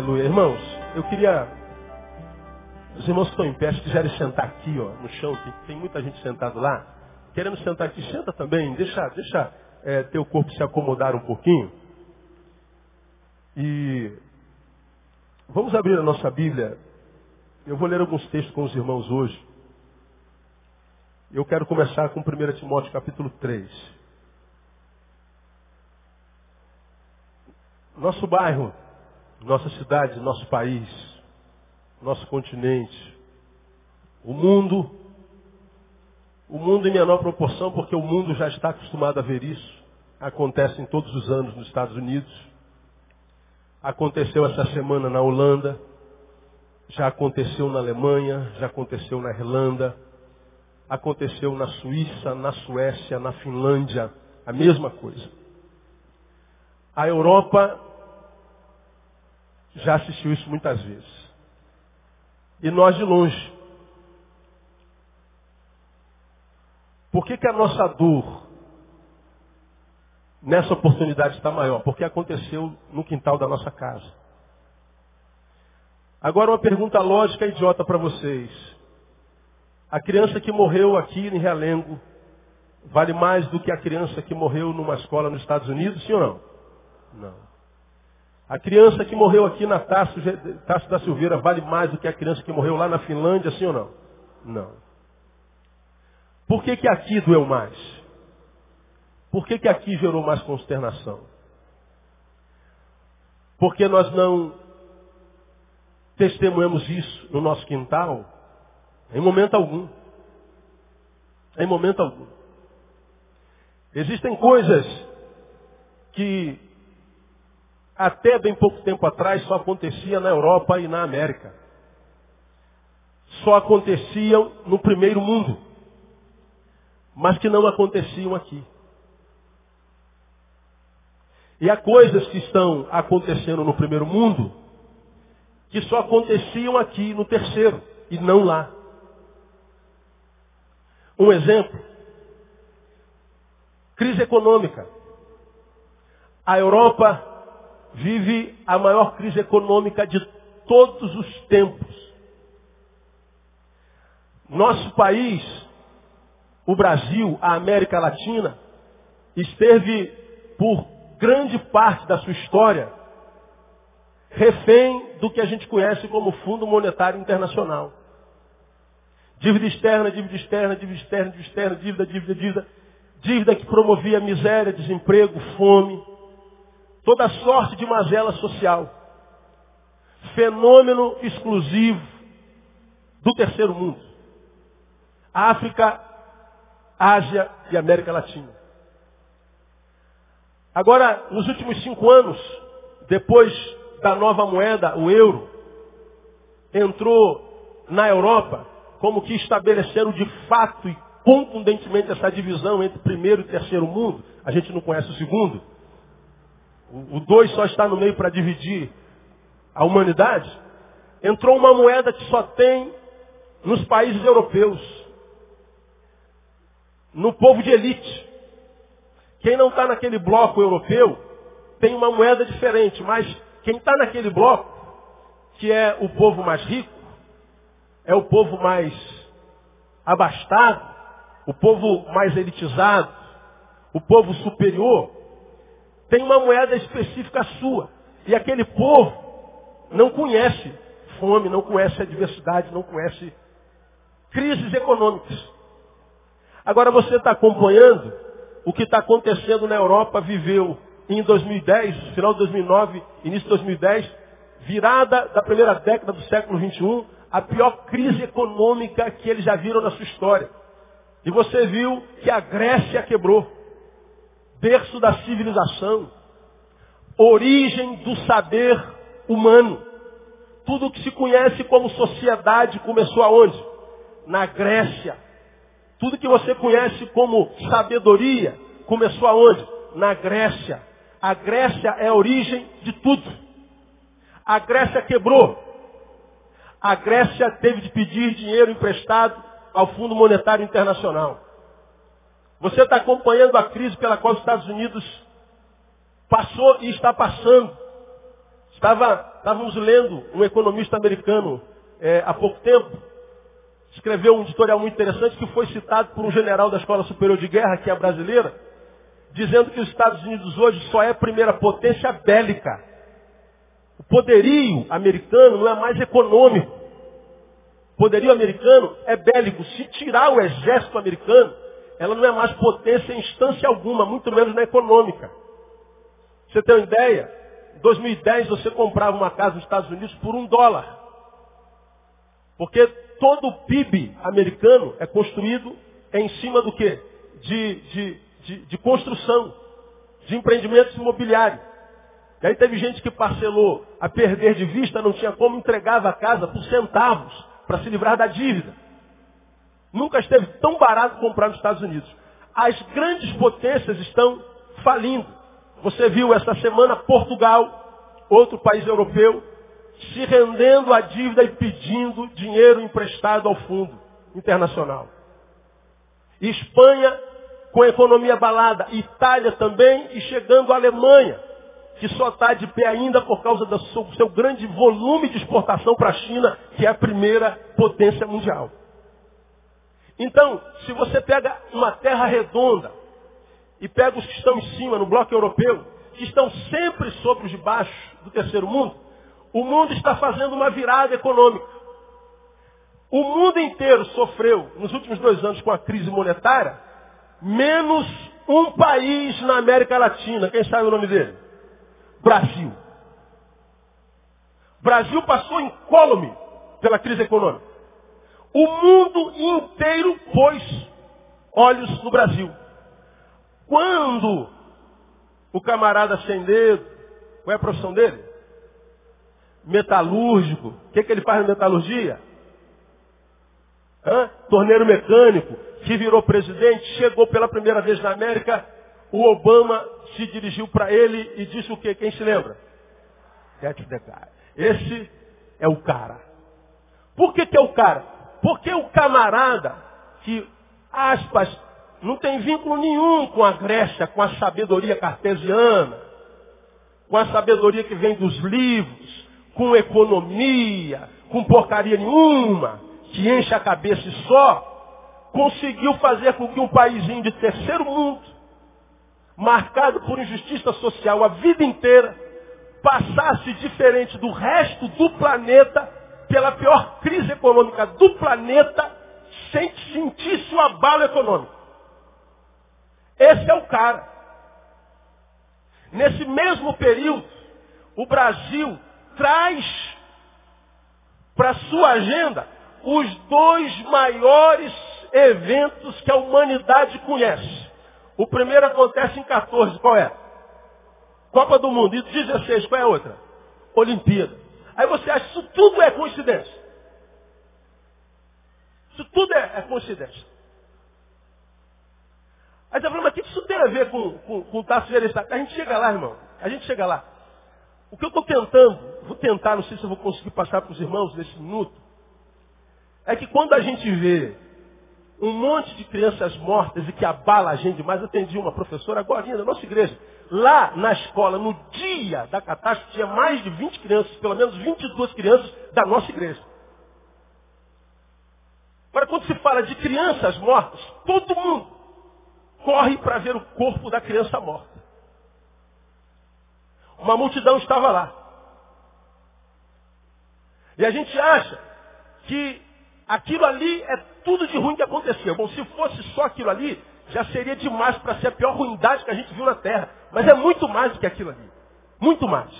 Aleluia. Irmãos, eu queria. Os irmãos que estão em pé, se quiserem sentar aqui, ó, no chão, tem, tem muita gente sentada lá. Querendo sentar aqui, senta também. Deixa, deixa é, teu corpo se acomodar um pouquinho. E vamos abrir a nossa Bíblia. Eu vou ler alguns textos com os irmãos hoje. Eu quero começar com 1 Timóteo capítulo 3. Nosso bairro, nossa cidade, nosso país, nosso continente, o mundo, o mundo em menor proporção, porque o mundo já está acostumado a ver isso. Acontece em todos os anos nos Estados Unidos. Aconteceu essa semana na Holanda. Já aconteceu na Alemanha, já aconteceu na Irlanda, aconteceu na Suíça, na Suécia, na Finlândia, a mesma coisa. A Europa já assistiu isso muitas vezes. E nós de longe. Por que, que a nossa dor nessa oportunidade está maior? Porque aconteceu no quintal da nossa casa. Agora uma pergunta lógica e idiota para vocês. A criança que morreu aqui em Realengo vale mais do que a criança que morreu numa escola nos Estados Unidos, sim ou não? Não. A criança que morreu aqui na Taça da Silveira vale mais do que a criança que morreu lá na Finlândia, sim ou não? Não. Por que, que aqui doeu mais? Por que, que aqui gerou mais consternação? Porque nós não testemunhamos isso no nosso quintal em momento algum. Em momento algum. Existem coisas que até bem pouco tempo atrás só acontecia na Europa e na América. Só aconteciam no primeiro mundo. Mas que não aconteciam aqui. E há coisas que estão acontecendo no primeiro mundo que só aconteciam aqui no terceiro e não lá. Um exemplo. Crise econômica. A Europa vive a maior crise econômica de todos os tempos. Nosso país, o Brasil, a América Latina, esteve por grande parte da sua história refém do que a gente conhece como Fundo Monetário Internacional. Dívida externa, dívida externa, dívida externa, dívida externa, dívida, dívida, dívida. Dívida que promovia miséria, desemprego, fome, toda sorte de mazela social. Fenômeno exclusivo do terceiro mundo. África, Ásia e América Latina. Agora, nos últimos cinco anos, depois da nova moeda, o euro, entrou na Europa como que estabeleceram de fato e contundentemente essa divisão entre primeiro e terceiro mundo. A gente não conhece o segundo. O dois só está no meio para dividir a humanidade. Entrou uma moeda que só tem nos países europeus. No povo de elite. Quem não está naquele bloco europeu tem uma moeda diferente, mas quem está naquele bloco, que é o povo mais rico, é o povo mais abastado, o povo mais elitizado, o povo superior, tem uma moeda específica sua. E aquele povo não conhece fome, não conhece adversidade, não conhece crises econômicas. Agora você está acompanhando o que está acontecendo na Europa, viveu em 2010, final de 2009, início de 2010, virada da primeira década do século 21, a pior crise econômica que eles já viram na sua história. E você viu que a Grécia quebrou berço da civilização, origem do saber humano. Tudo que se conhece como sociedade começou aonde? Na Grécia. Tudo que você conhece como sabedoria começou aonde? Na Grécia. A Grécia é a origem de tudo. A Grécia quebrou. A Grécia teve de pedir dinheiro emprestado ao Fundo Monetário Internacional. Você está acompanhando a crise pela qual os Estados Unidos passou e está passando. Estava, estávamos lendo um economista americano é, há pouco tempo, escreveu um editorial muito interessante que foi citado por um general da Escola Superior de Guerra, que é brasileira, dizendo que os Estados Unidos hoje só é a primeira potência bélica. O poderio americano não é mais econômico. O poderio americano é bélico. Se tirar o exército americano, ela não é mais potência em instância alguma, muito menos na econômica. Você tem uma ideia? Em 2010 você comprava uma casa nos Estados Unidos por um dólar. Porque todo o PIB americano é construído em cima do quê? De, de, de, de construção, de empreendimentos imobiliários. E aí teve gente que parcelou a perder de vista, não tinha como, entregava a casa por centavos para se livrar da dívida. Nunca esteve tão barato comprar nos Estados Unidos. As grandes potências estão falindo. Você viu essa semana Portugal, outro país europeu, se rendendo à dívida e pedindo dinheiro emprestado ao fundo internacional. Espanha com a economia abalada, Itália também e chegando a Alemanha, que só está de pé ainda por causa do seu, seu grande volume de exportação para a China, que é a primeira potência mundial. Então, se você pega uma terra redonda e pega os que estão em cima, no bloco europeu, que estão sempre sobre os de baixo do terceiro mundo, o mundo está fazendo uma virada econômica. O mundo inteiro sofreu, nos últimos dois anos, com a crise monetária, menos um país na América Latina. Quem sabe o nome dele? Brasil. Brasil passou incólume pela crise econômica. O mundo inteiro pôs olhos no Brasil. Quando o camarada sem dedo, qual é a profissão dele? metalúrgico. O que, que ele faz na metalurgia? Hã? Torneiro mecânico, que virou presidente, chegou pela primeira vez na América, o Obama se dirigiu para ele e disse o quê? Quem se lembra? Esse é o cara. Por que, que é o cara? Porque o camarada que, aspas, não tem vínculo nenhum com a Grécia, com a sabedoria cartesiana, com a sabedoria que vem dos livros, com economia, com porcaria nenhuma, que enche a cabeça e só, conseguiu fazer com que um paísinho de terceiro mundo, marcado por injustiça social a vida inteira, passasse diferente do resto do planeta, pela pior crise econômica do planeta, sem que sentisse o abalo econômico. Esse é o cara. Nesse mesmo período, o Brasil traz para sua agenda os dois maiores eventos que a humanidade conhece. O primeiro acontece em 14, qual é? Copa do Mundo. E 16, qual é a outra? Olimpíada. Aí você acha que isso tudo é coincidência. Isso tudo é, é coincidência. Aí você fala, mas o que isso tem a ver com, com, com o Tasso A gente chega lá, irmão. A gente chega lá. O que eu estou tentando, vou tentar, não sei se eu vou conseguir passar para os irmãos nesse minuto, é que quando a gente vê um monte de crianças mortas e que abala a gente demais, eu atendi uma professora agora na nossa igreja. Lá na escola, no dia da catástrofe, tinha mais de 20 crianças, pelo menos 22 crianças da nossa igreja. Agora, quando se fala de crianças mortas, todo mundo corre para ver o corpo da criança morta. Uma multidão estava lá. E a gente acha que aquilo ali é tudo de ruim que aconteceu. Bom, se fosse só aquilo ali, já seria demais para ser a pior ruindade que a gente viu na Terra. Mas é muito mais do que aquilo ali. Muito mais.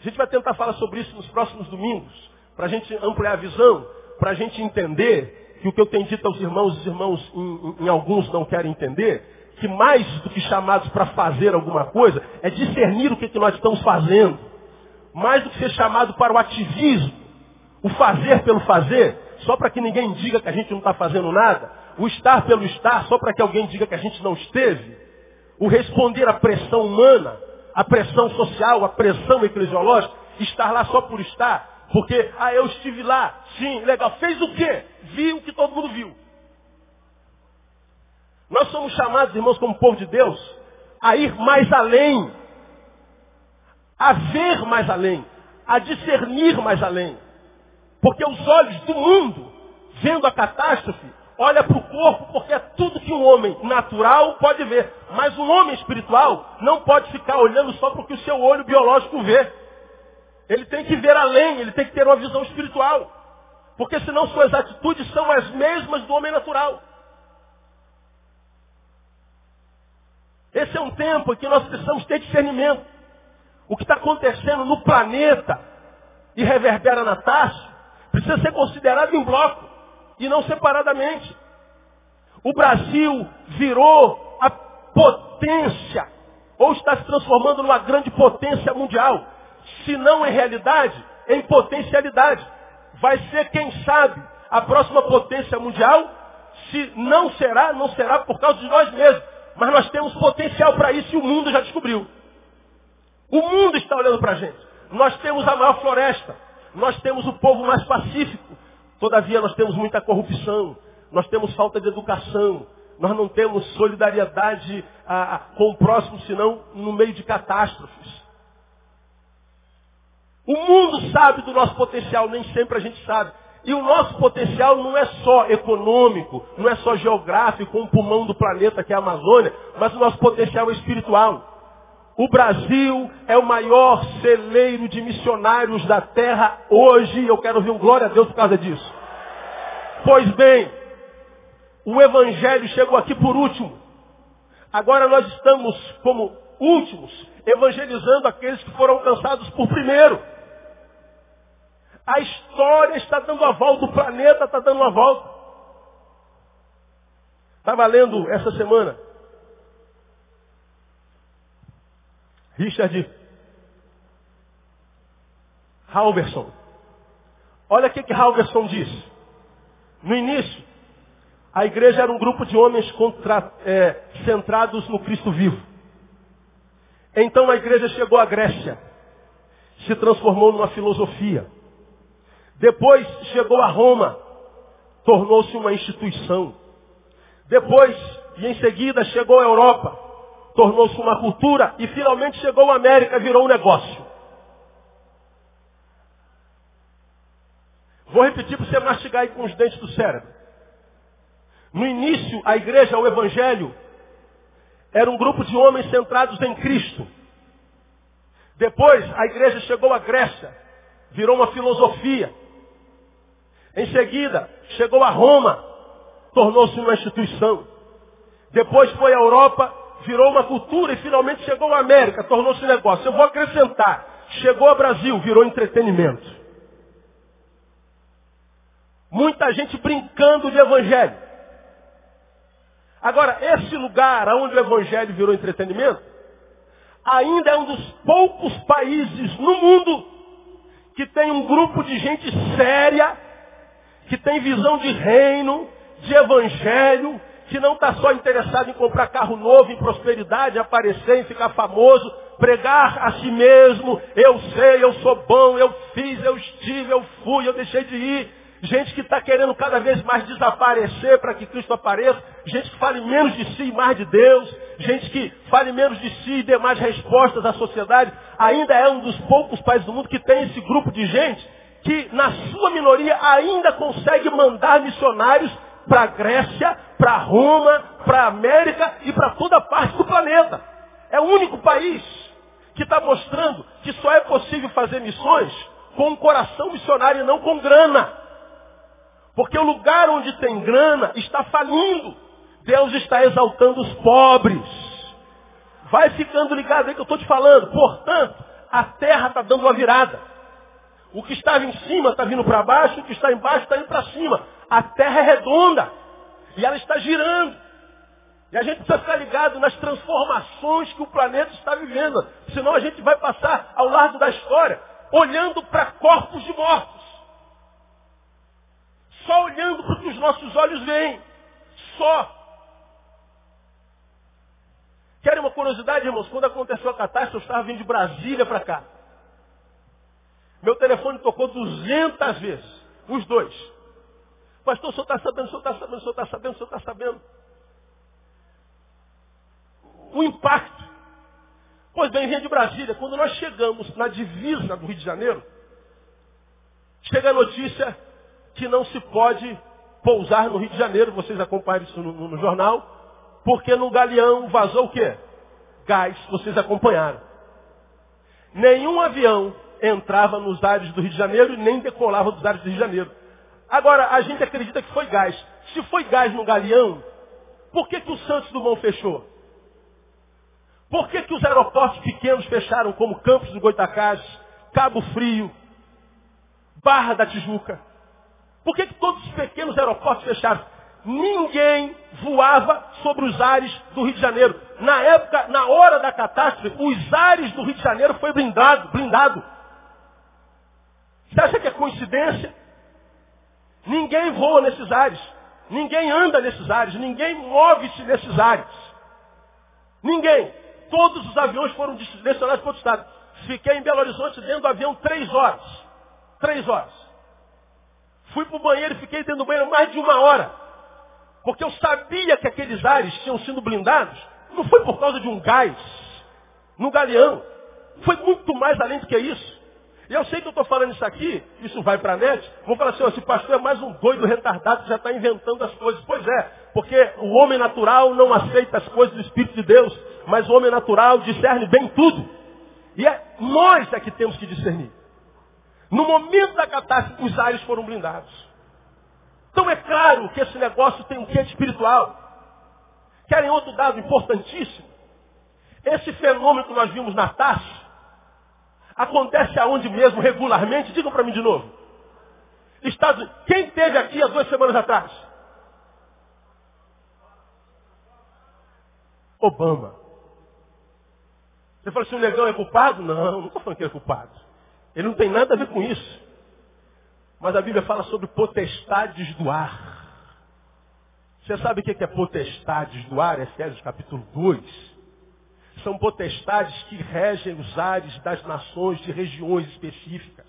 A gente vai tentar falar sobre isso nos próximos domingos, para a gente ampliar a visão, para a gente entender que o que eu tenho dito aos irmãos, os irmãos em, em, alguns não querem entender, que mais do que chamados para fazer alguma coisa, é discernir o que, que nós estamos fazendo. Mais do que ser chamado para o ativismo, o fazer pelo fazer, só para que ninguém diga que a gente não está fazendo nada, o estar pelo estar, só para que alguém diga que a gente não esteve, o responder à pressão humana, à pressão social, à pressão eclesiológica, estar lá só por estar, porque, ah, eu estive lá, sim, legal, fez o quê? Viu o que todo mundo viu. Nós somos chamados, irmãos, como povo de Deus, a ir mais além, a ver mais além, a discernir mais além. Porque os olhos do mundo, vendo a catástrofe, olha para o corpo porque é tudo que um homem natural pode ver. Mas um homem espiritual não pode ficar olhando só para o que o seu olho biológico vê. Ele tem que ver além, ele tem que ter uma visão espiritual. Porque senão suas atitudes são as mesmas do homem natural. Esse é um tempo em que nós precisamos ter discernimento. O que está acontecendo no planeta e reverbera na taxa precisa ser considerado em bloco e não separadamente. O Brasil virou a potência, ou está se transformando numa grande potência mundial. Se não em realidade, em potencialidade. Vai ser, quem sabe, a próxima potência mundial. Se não será, não será por causa de nós mesmos. Mas nós temos potencial para isso e o mundo já descobriu. O mundo está olhando para a gente. Nós temos a maior floresta. Nós temos o povo mais pacífico. Todavia nós temos muita corrupção. Nós temos falta de educação. Nós não temos solidariedade com o próximo, senão no meio de catástrofes. O mundo sabe do nosso potencial, nem sempre a gente sabe. E o nosso potencial não é só econômico, não é só geográfico, o pulmão do planeta que é a Amazônia, mas o nosso potencial é espiritual. O Brasil é o maior celeiro de missionários da terra hoje. Eu quero ouvir um glória a Deus por causa disso. Pois bem, o Evangelho chegou aqui por último. Agora nós estamos como últimos, evangelizando aqueles que foram alcançados por primeiro. A história está dando a volta, o planeta está dando a volta. Estava lendo essa semana. Richard Halverson. Olha o que, que Halverson diz. No início, a igreja era um grupo de homens contra, é, centrados no Cristo vivo. Então a igreja chegou à Grécia, se transformou numa filosofia. Depois chegou a Roma, tornou-se uma instituição. Depois, e em seguida, chegou a Europa, tornou-se uma cultura e finalmente chegou a América, virou um negócio. Vou repetir para você mastigar aí com os dentes do cérebro. No início, a igreja, o evangelho, era um grupo de homens centrados em Cristo. Depois, a igreja chegou à Grécia, virou uma filosofia. Em seguida, chegou a Roma, tornou-se uma instituição. Depois foi à Europa, virou uma cultura e finalmente chegou à América, tornou-se negócio. Eu vou acrescentar, chegou ao Brasil, virou entretenimento. Muita gente brincando de evangelho. Agora, esse lugar onde o evangelho virou entretenimento, ainda é um dos poucos países no mundo que tem um grupo de gente séria que tem visão de reino, de evangelho, que não está só interessado em comprar carro novo, em prosperidade, aparecer, em ficar famoso, pregar a si mesmo, eu sei, eu sou bom, eu fiz, eu estive, eu fui, eu deixei de ir. Gente que está querendo cada vez mais desaparecer para que Cristo apareça. Gente que fale menos de si e mais de Deus. Gente que fale menos de si e dê mais respostas à sociedade. Ainda é um dos poucos países do mundo que tem esse grupo de gente que na sua minoria ainda consegue mandar missionários para a Grécia, para Roma, para a América e para toda parte do planeta. É o único país que está mostrando que só é possível fazer missões com um coração missionário e não com grana. Porque o lugar onde tem grana está falindo. Deus está exaltando os pobres. Vai ficando ligado aí que eu estou te falando. Portanto, a terra está dando uma virada. O que estava em cima está vindo para baixo, o que está embaixo está indo para cima. A terra é redonda. E ela está girando. E a gente precisa ficar ligado nas transformações que o planeta está vivendo. Senão a gente vai passar ao largo da história olhando para corpos de mortos. Só olhando para o que os nossos olhos veem. Só. Querem uma curiosidade, irmãos? Quando aconteceu a catástrofe, eu estava vindo de Brasília para cá. Meu telefone tocou 200 vezes. Os dois. Pastor, o senhor está sabendo, o senhor está sabendo, o senhor está sabendo, o senhor está sabendo. o impacto. Pois bem, vem de Brasília, quando nós chegamos na divisa do Rio de Janeiro, chega a notícia que não se pode pousar no Rio de Janeiro, vocês acompanham isso no, no, no jornal, porque no galeão vazou o quê? Gás, vocês acompanharam. Nenhum avião entrava nos ares do Rio de Janeiro e nem decolava dos ares do Rio de Janeiro. Agora, a gente acredita que foi gás. Se foi gás no galeão, por que, que o Santos Dumont fechou? Por que, que os aeroportos pequenos fecharam, como Campos do Goitacás, Cabo Frio, Barra da Tijuca? Por que, que todos os pequenos aeroportos fecharam? Ninguém voava sobre os ares do Rio de Janeiro. Na época, na hora da catástrofe, os ares do Rio de Janeiro foi blindado, blindado. Você acha que é coincidência? Ninguém voa nesses ares. Ninguém anda nesses ares. Ninguém move-se nesses ares. Ninguém. Todos os aviões foram direcionados para outro estado. Fiquei em Belo Horizonte dentro do avião três horas. Três horas. Fui para o banheiro e fiquei dentro do banheiro mais de uma hora. Porque eu sabia que aqueles ares tinham sido blindados. Não foi por causa de um gás no galeão. Foi muito mais além do que isso. E eu sei que eu estou falando isso aqui, isso vai para a net, vão falar assim, esse pastor é mais um doido retardado que já está inventando as coisas. Pois é, porque o homem natural não aceita as coisas do Espírito de Deus, mas o homem natural discerne bem tudo. E é nós é que temos que discernir. No momento da catástrofe, os ares foram blindados. Então é claro que esse negócio tem um quê espiritual. Querem outro dado importantíssimo? Esse fenômeno que nós vimos na taça, Acontece aonde mesmo, regularmente? Digam para mim de novo. Estados Unidos. Quem teve aqui há duas semanas atrás? Obama. Você fala assim, o negão é culpado? Não, não estou falando que ele é culpado. Ele não tem nada a ver com isso. Mas a Bíblia fala sobre potestades do ar. Você sabe o que é potestades do ar? Efésios capítulo 2 são potestades que regem os ares das nações de regiões específicas.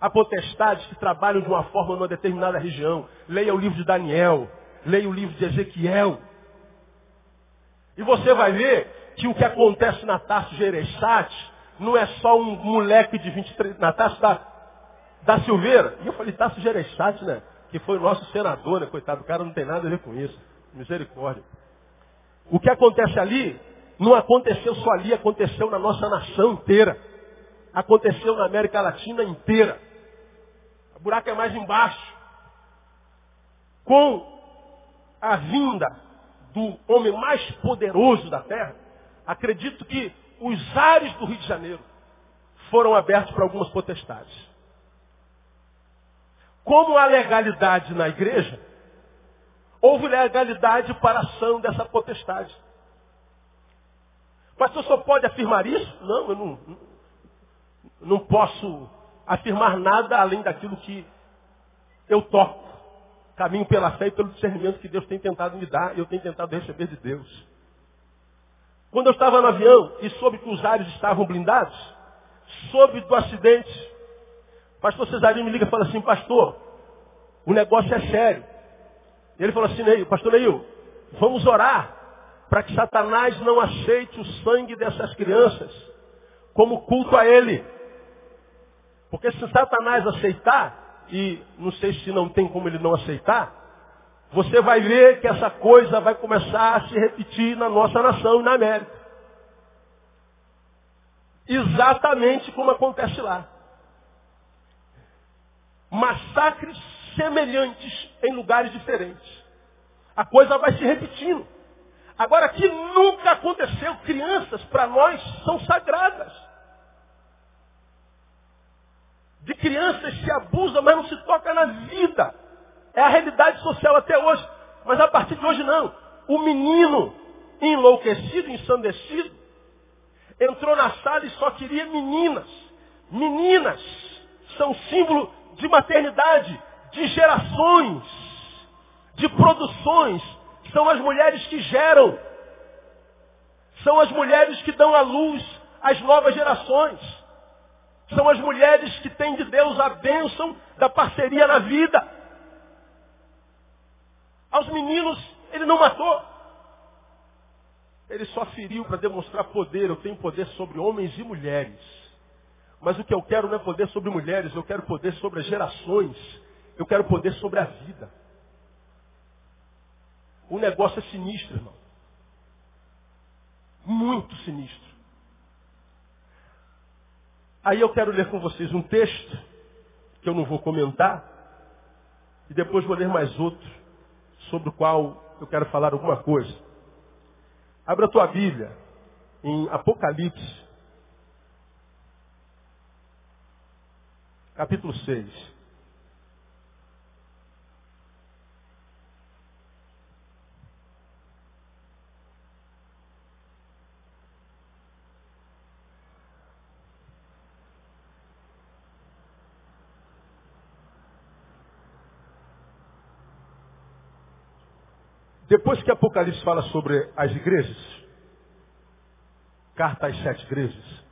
Há potestades que trabalham de uma forma numa determinada região. Leia o livro de Daniel, leia o livro de Ezequiel. E você vai ver que o que acontece na Taça Gereissati não é só um moleque de 23, na Taça da, da Silveira. E eu falei, Taça Gereissati, né? Que foi o nosso senador, né? Coitado, o cara não tem nada a ver com isso. Misericórdia. O que acontece ali não aconteceu só ali, aconteceu na nossa nação inteira. Aconteceu na América Latina inteira. O buraco é mais embaixo. Com a vinda do homem mais poderoso da terra, acredito que os ares do Rio de Janeiro foram abertos para algumas potestades. Como há legalidade na igreja, houve legalidade para a ação dessa potestade. Pastor, só pode afirmar isso? Não, eu não, não posso afirmar nada além daquilo que eu toco. Caminho pela fé e pelo discernimento que Deus tem tentado me dar e eu tenho tentado receber de Deus. Quando eu estava no avião e soube que os ares estavam blindados, soube do acidente, pastor Cesarinho me liga e fala assim, pastor, o negócio é sério. Ele falou assim, Neil, pastor Neil, vamos orar para que Satanás não aceite o sangue dessas crianças como culto a ele. Porque se Satanás aceitar, e não sei se não tem como ele não aceitar, você vai ver que essa coisa vai começar a se repetir na nossa nação e na América. Exatamente como acontece lá. Massacres semelhantes em lugares diferentes. A coisa vai se repetindo. Agora, que nunca aconteceu, crianças para nós são sagradas. De crianças se abusa, mas não se toca na vida. É a realidade social até hoje. Mas a partir de hoje não. O menino enlouquecido, ensandecido, entrou na sala e só queria meninas. Meninas são símbolo de maternidade, de gerações, de produções, são as mulheres que geram. São as mulheres que dão à luz às novas gerações. São as mulheres que têm de Deus a bênção da parceria na vida. Aos meninos, ele não matou. Ele só feriu para demonstrar poder. Eu tenho poder sobre homens e mulheres. Mas o que eu quero não é poder sobre mulheres, eu quero poder sobre as gerações. Eu quero poder sobre a vida. O negócio é sinistro, irmão. Muito sinistro. Aí eu quero ler com vocês um texto, que eu não vou comentar, e depois vou ler mais outro, sobre o qual eu quero falar alguma coisa. Abra a tua Bíblia em Apocalipse, capítulo 6. Depois que Apocalipse fala sobre as igrejas, carta às sete igrejas,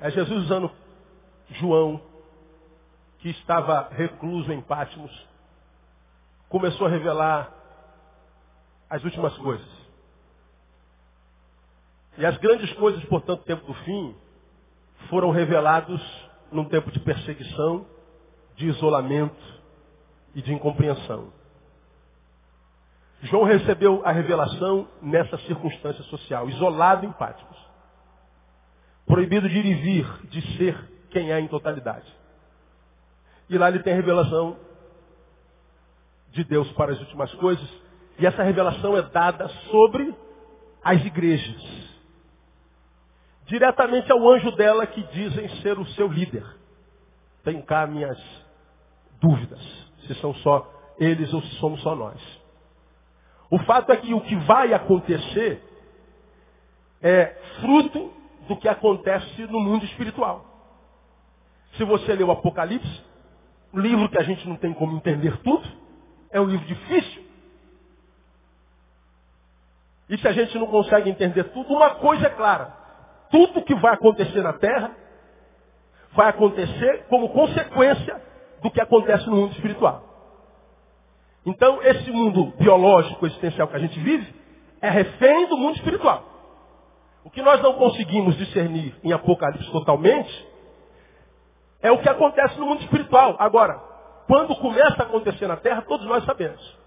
é Jesus usando João, que estava recluso em Pátimos, começou a revelar as últimas coisas. E as grandes coisas, portanto, tempo do fim, foram revelados num tempo de perseguição, de isolamento e de incompreensão. João recebeu a revelação nessa circunstância social, isolado em Pátimos. Proibido de ir e vir, de ser quem é em totalidade. E lá ele tem a revelação de Deus para as últimas coisas. E essa revelação é dada sobre as igrejas. Diretamente ao anjo dela que dizem ser o seu líder. Tenho cá minhas dúvidas, se são só eles ou se somos só nós. O fato é que o que vai acontecer é fruto do que acontece no mundo espiritual. Se você ler o Apocalipse, livro que a gente não tem como entender tudo, é um livro difícil. E se a gente não consegue entender tudo, uma coisa é clara. Tudo que vai acontecer na Terra vai acontecer como consequência do que acontece no mundo espiritual. Então, esse mundo biológico, existencial que a gente vive, é refém do mundo espiritual. O que nós não conseguimos discernir em Apocalipse totalmente, é o que acontece no mundo espiritual. Agora, quando começa a acontecer na terra, todos nós sabemos.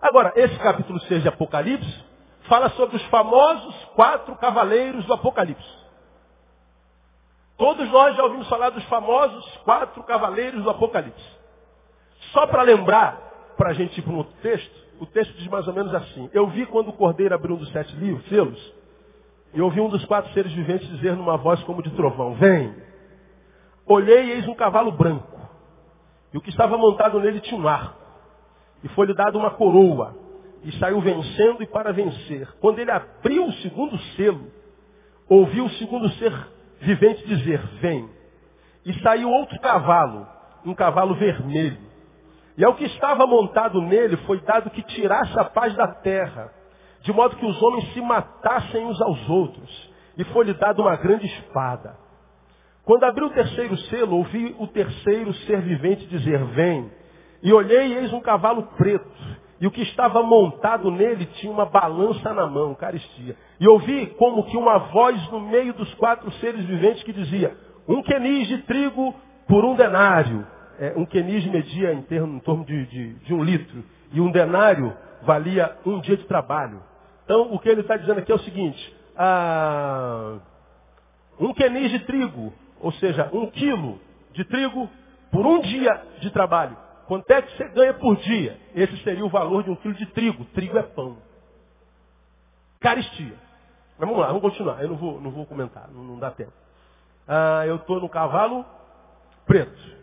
Agora, esse capítulo 6 de Apocalipse fala sobre os famosos quatro cavaleiros do Apocalipse. Todos nós já ouvimos falar dos famosos quatro cavaleiros do Apocalipse. Só para lembrar, para a gente ir para um outro texto, o texto diz mais ou menos assim. Eu vi quando o cordeiro abriu um dos sete livros, selos, e ouvi um dos quatro seres viventes dizer numa voz como de trovão, vem. Olhei e eis um cavalo branco. E o que estava montado nele tinha um arco. E foi-lhe dado uma coroa. E saiu vencendo e para vencer. Quando ele abriu o segundo selo, ouviu o segundo ser vivente dizer, vem. E saiu outro cavalo, um cavalo vermelho. E ao que estava montado nele foi dado que tirasse a paz da terra, de modo que os homens se matassem uns aos outros. E foi-lhe dado uma grande espada. Quando abriu o terceiro selo, ouvi o terceiro ser vivente dizer, vem. E olhei e eis um cavalo preto. E o que estava montado nele tinha uma balança na mão, caristia. E ouvi como que uma voz no meio dos quatro seres viventes que dizia, um quenis de trigo por um denário é, um quenis media em, termo, em torno de, de, de, um litro. E um denário valia um dia de trabalho. Então, o que ele está dizendo aqui é o seguinte. Ah, um quenis de trigo, ou seja, um quilo de trigo por um dia de trabalho. Quanto é que você ganha por dia? Esse seria o valor de um quilo de trigo. Trigo é pão. Caristia. Mas vamos lá, vamos continuar. Eu não vou, não vou comentar, não, não dá tempo. Ah, eu estou no cavalo preto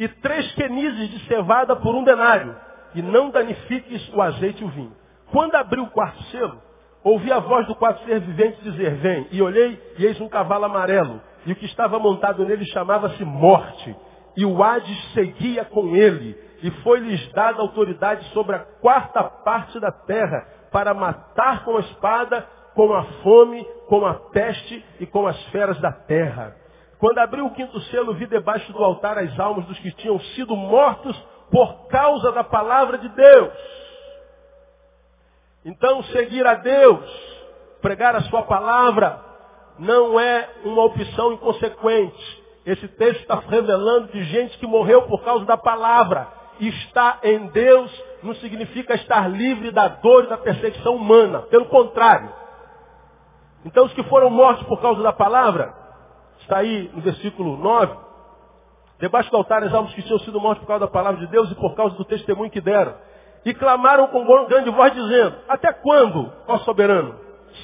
e três quenises de cevada por um denário, e não danifiques o azeite e o vinho. Quando abriu o quarto selo, ouvi a voz do quarto ser vivente dizer, vem, e olhei, e eis um cavalo amarelo, e o que estava montado nele chamava-se Morte, e o Hades seguia com ele, e foi-lhes dada autoridade sobre a quarta parte da terra, para matar com a espada, com a fome, com a peste e com as feras da terra. Quando abriu o quinto selo, vi debaixo do altar as almas dos que tinham sido mortos por causa da palavra de Deus. Então, seguir a Deus, pregar a sua palavra, não é uma opção inconsequente. Esse texto está revelando de gente que morreu por causa da palavra. Estar em Deus não significa estar livre da dor e da perseguição humana. Pelo contrário. Então, os que foram mortos por causa da palavra, está aí no versículo 9, debaixo do altar as almas que tinham sido mortos por causa da palavra de Deus e por causa do testemunho que deram. E clamaram com grande voz dizendo, até quando, ó soberano,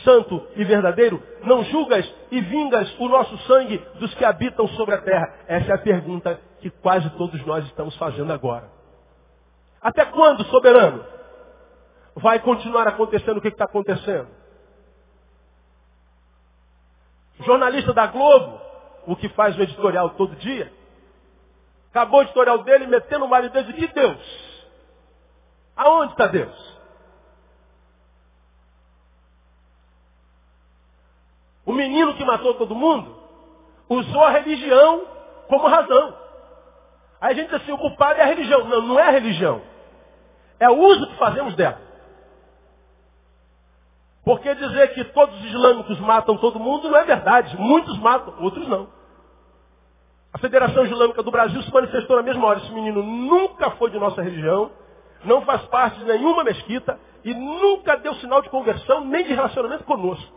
santo e verdadeiro, não julgas e vingas o nosso sangue dos que habitam sobre a terra? Essa é a pergunta que quase todos nós estamos fazendo agora. Até quando, soberano? Vai continuar acontecendo o que está acontecendo? Jornalista da Globo, o que faz o editorial todo dia, acabou o editorial dele metendo o marido dele de Deus. Aonde está Deus? O menino que matou todo mundo usou a religião como razão. Aí a gente diz assim, o culpado é a religião. Não, não é a religião. É o uso que fazemos dela. Porque dizer que todos os islâmicos matam todo mundo não é verdade. Muitos matam, outros não. A Federação Islâmica do Brasil se manifestou na mesma hora. Esse menino nunca foi de nossa religião, não faz parte de nenhuma mesquita e nunca deu sinal de conversão nem de relacionamento conosco.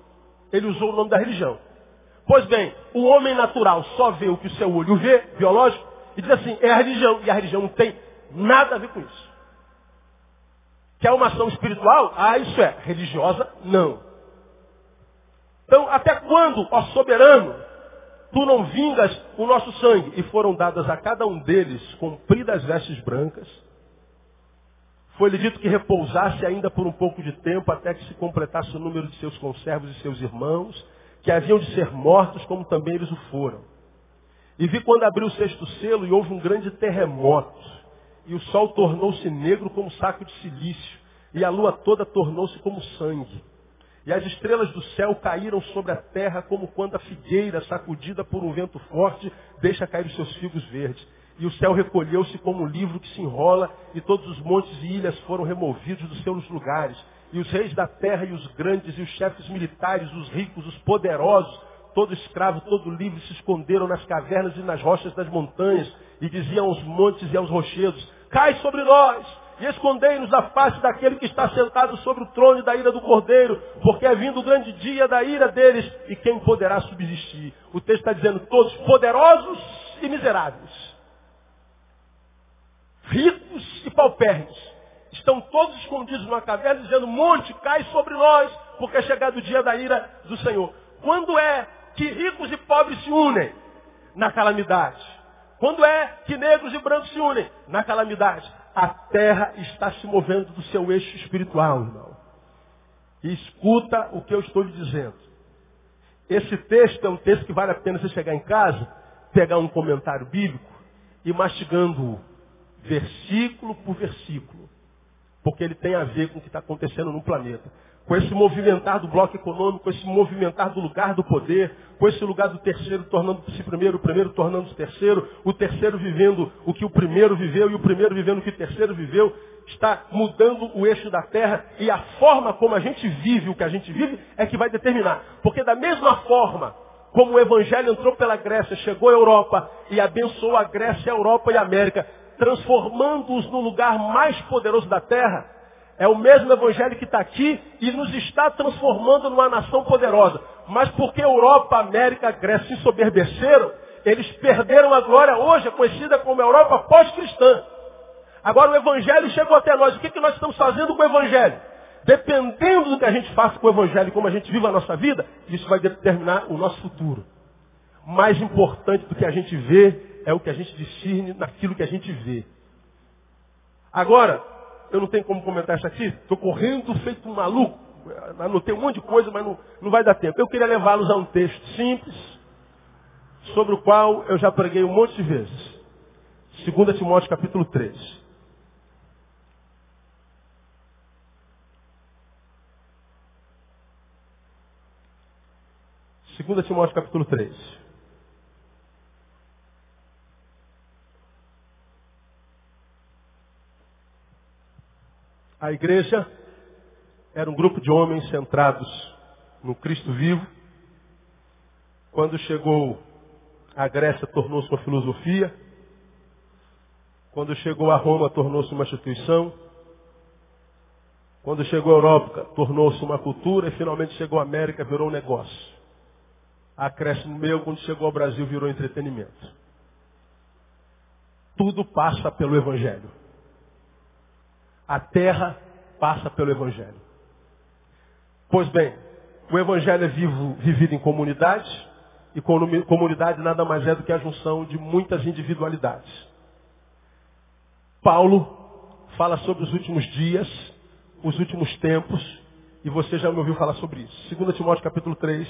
Ele usou o nome da religião. Pois bem, o homem natural só vê o que o seu olho vê, biológico, e diz assim, é a religião. E a religião não tem nada a ver com isso. Que é uma ação espiritual? Ah, isso é. Religiosa? Não. Então, até quando, ó soberano, tu não vingas o nosso sangue? E foram dadas a cada um deles compridas vestes brancas. Foi-lhe dito que repousasse ainda por um pouco de tempo, até que se completasse o número de seus conservos e seus irmãos, que haviam de ser mortos, como também eles o foram. E vi quando abriu o sexto selo e houve um grande terremoto e o sol tornou-se negro como saco de silício, e a lua toda tornou-se como sangue. E as estrelas do céu caíram sobre a terra como quando a figueira, sacudida por um vento forte, deixa cair os seus figos verdes. E o céu recolheu-se como um livro que se enrola, e todos os montes e ilhas foram removidos dos seus lugares. E os reis da terra e os grandes, e os chefes militares, os ricos, os poderosos, todo escravo, todo livre, se esconderam nas cavernas e nas rochas das montanhas, e diziam aos montes e aos rochedos, cai sobre nós e escondei-nos da face daquele que está sentado sobre o trono da ira do Cordeiro, porque é vindo o grande dia da ira deles, e quem poderá subsistir? O texto está dizendo todos poderosos e miseráveis, ricos e paupérrimos, estão todos escondidos numa caverna, dizendo, monte, cai sobre nós, porque é chegado o dia da ira do Senhor. Quando é que ricos e pobres se unem? Na calamidade. Quando é que negros e brancos se unem? Na calamidade. A terra está se movendo do seu eixo espiritual, irmão. E escuta o que eu estou lhe dizendo. Esse texto é um texto que vale a pena você chegar em casa, pegar um comentário bíblico e mastigando versículo por versículo. Porque ele tem a ver com o que está acontecendo no planeta com esse movimentar do bloco econômico, com esse movimentar do lugar do poder, com esse lugar do terceiro tornando-se primeiro, o primeiro tornando-se terceiro, o terceiro vivendo o que o primeiro viveu e o primeiro vivendo o que o terceiro viveu, está mudando o eixo da terra e a forma como a gente vive o que a gente vive é que vai determinar. Porque da mesma forma como o evangelho entrou pela Grécia, chegou à Europa e abençoou a Grécia, a Europa e a América, transformando-os no lugar mais poderoso da terra, é o mesmo evangelho que está aqui e nos está transformando numa nação poderosa. Mas porque Europa, América, Grécia se soberbeceram, eles perderam a glória hoje, é conhecida como Europa pós-cristã. Agora o Evangelho chegou até nós. O que, que nós estamos fazendo com o Evangelho? Dependendo do que a gente faça com o Evangelho como a gente vive a nossa vida, isso vai determinar o nosso futuro. Mais importante do que a gente vê é o que a gente discerne naquilo que a gente vê. Agora, eu não tenho como comentar isso aqui, estou correndo feito um maluco, anotei um monte de coisa, mas não, não vai dar tempo. Eu queria levá-los a um texto simples, sobre o qual eu já preguei um monte de vezes. 2 Timóteo capítulo 3. Segunda Timóteo capítulo 3. A igreja era um grupo de homens centrados no Cristo vivo. Quando chegou a Grécia, tornou-se uma filosofia. Quando chegou a Roma, tornou-se uma instituição. Quando chegou a Europa, tornou-se uma cultura. E finalmente chegou a América, virou um negócio. Acréscimo meu, quando chegou ao Brasil, virou entretenimento. Tudo passa pelo Evangelho. A terra passa pelo Evangelho. Pois bem, o Evangelho é vivo, vivido em comunidade, e comunidade nada mais é do que a junção de muitas individualidades. Paulo fala sobre os últimos dias, os últimos tempos, e você já me ouviu falar sobre isso. 2 Timóteo capítulo 3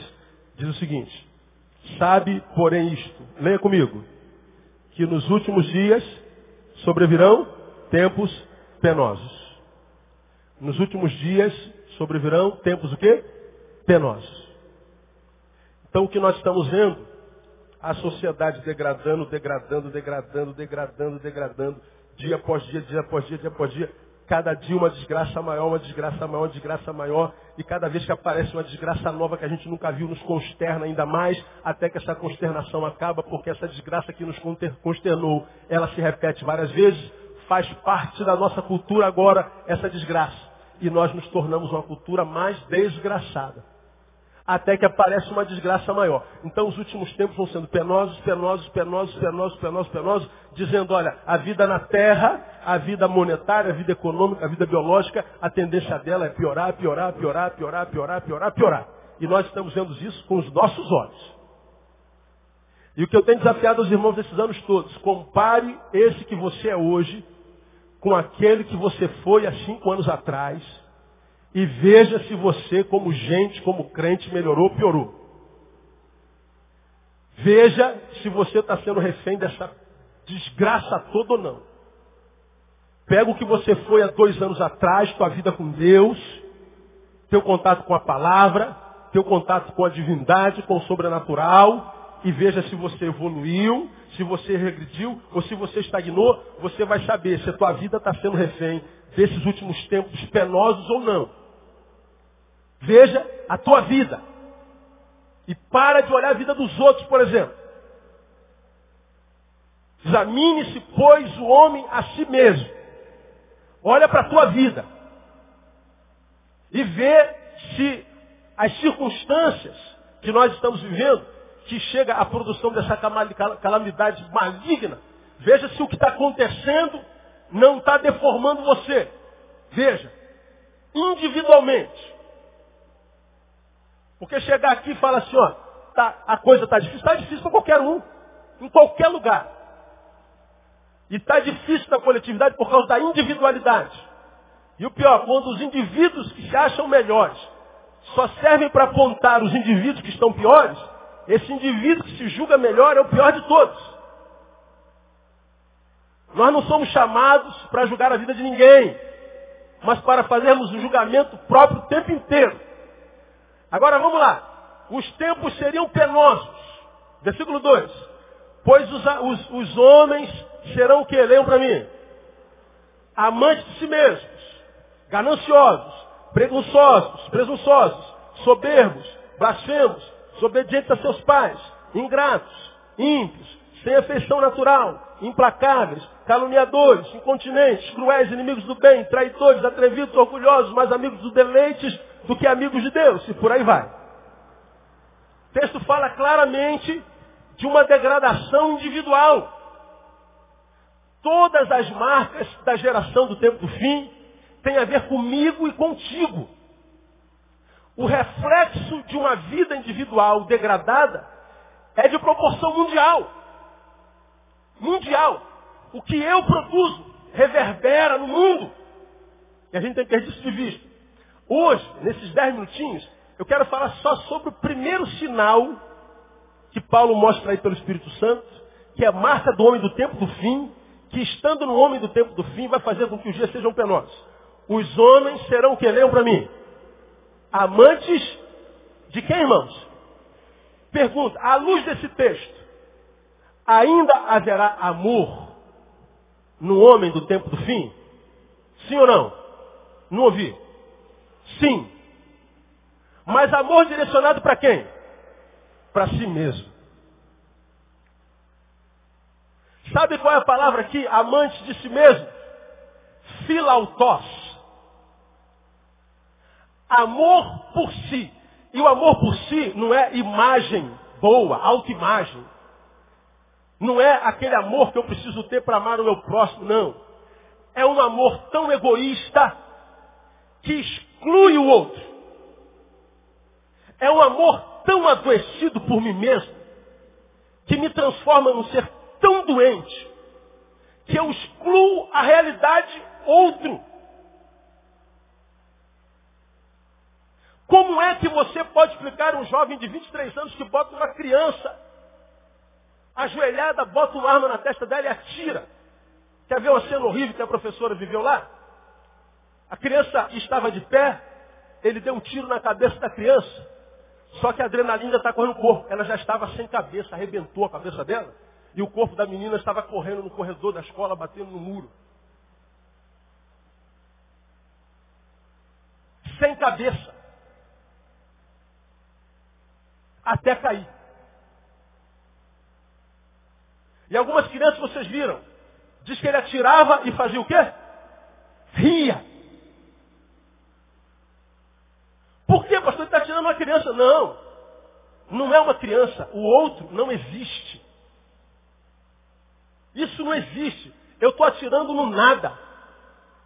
diz o seguinte, sabe, porém, isto, leia comigo, que nos últimos dias sobrevirão tempos penosos. Nos últimos dias sobrevirão tempos o quê? Penosos. Então o que nós estamos vendo? A sociedade degradando, degradando, degradando, degradando, degradando, dia após dia, dia após dia, dia após dia. Cada dia uma desgraça maior, uma desgraça maior, uma desgraça maior. E cada vez que aparece uma desgraça nova que a gente nunca viu, nos consterna ainda mais, até que essa consternação acaba, porque essa desgraça que nos consternou, ela se repete várias vezes, faz parte da nossa cultura agora, essa desgraça e nós nos tornamos uma cultura mais desgraçada. Até que aparece uma desgraça maior. Então os últimos tempos vão sendo penosos, penosos, penosos, penosos, penosos, penosos, dizendo, olha, a vida na terra, a vida monetária, a vida econômica, a vida biológica, a tendência dela é piorar, piorar, piorar, piorar, piorar, piorar, piorar. E nós estamos vendo isso com os nossos olhos. E o que eu tenho desafiado aos irmãos desses anos todos, compare esse que você é hoje com aquele que você foi há cinco anos atrás e veja se você, como gente, como crente, melhorou ou piorou. Veja se você está sendo refém dessa desgraça toda ou não. Pega o que você foi há dois anos atrás, tua vida com Deus, teu contato com a palavra, teu contato com a divindade, com o sobrenatural, e veja se você evoluiu, se você regrediu ou se você estagnou, você vai saber se a tua vida está sendo refém desses últimos tempos penosos ou não. Veja a tua vida. E para de olhar a vida dos outros, por exemplo. Examine-se, pois, o homem a si mesmo. Olha para a tua vida. E vê se as circunstâncias que nós estamos vivendo que chega à produção dessa calamidade maligna, veja se o que está acontecendo não está deformando você. Veja, individualmente. Porque chegar aqui e falar assim, ó, tá, a coisa está difícil, está difícil para qualquer um, em qualquer lugar. E está difícil na coletividade por causa da individualidade. E o pior, quando os indivíduos que se acham melhores só servem para apontar os indivíduos que estão piores, esse indivíduo que se julga melhor é o pior de todos. Nós não somos chamados para julgar a vida de ninguém, mas para fazermos um julgamento próprio o tempo inteiro. Agora vamos lá. Os tempos seriam penosos. Versículo 2. Pois os, os, os homens serão o que? Leiam para mim. Amantes de si mesmos, gananciosos, presunçosos, presunçosos, soberbos, blasfemos, desobedientes a seus pais, ingratos, ímpios, sem afeição natural, implacáveis, caluniadores, incontinentes, cruéis, inimigos do bem, traidores, atrevidos, orgulhosos, mais amigos dos deleites do que amigos de Deus, e por aí vai. O texto fala claramente de uma degradação individual. Todas as marcas da geração do tempo do fim têm a ver comigo e contigo. O reflexo de uma vida individual degradada é de proporção mundial. Mundial. O que eu produzo reverbera no mundo. E a gente tem que ter isso de vista. Hoje, nesses dez minutinhos, eu quero falar só sobre o primeiro sinal que Paulo mostra aí pelo Espírito Santo, que é a marca do homem do tempo do fim, que estando no homem do tempo do fim vai fazer com que os dias sejam penosos. Os homens serão o que? Leiam para mim. Amantes de quem, irmãos? Pergunta, à luz desse texto, ainda haverá amor no homem do tempo do fim? Sim ou não? Não ouvi. Sim. Mas amor direcionado para quem? Para si mesmo. Sabe qual é a palavra aqui? Amante de si mesmo. Filautós. Amor por si. E o amor por si não é imagem boa, autoimagem. Não é aquele amor que eu preciso ter para amar o meu próximo, não. É um amor tão egoísta que exclui o outro. É um amor tão adoecido por mim mesmo que me transforma num ser tão doente que eu excluo a realidade outro. Como é que você pode explicar um jovem de 23 anos que bota uma criança ajoelhada, bota uma arma na testa dela e atira? Quer ver uma cena horrível que a professora viveu lá? A criança estava de pé, ele deu um tiro na cabeça da criança, só que a adrenalina está correndo no corpo. Ela já estava sem cabeça, arrebentou a cabeça dela, e o corpo da menina estava correndo no corredor da escola, batendo no muro. Sem cabeça. Até cair. E algumas crianças vocês viram. Diz que ele atirava e fazia o quê? Ria. Por que, pastor? Ele está atirando uma criança. Não. Não é uma criança. O outro não existe. Isso não existe. Eu estou atirando no nada.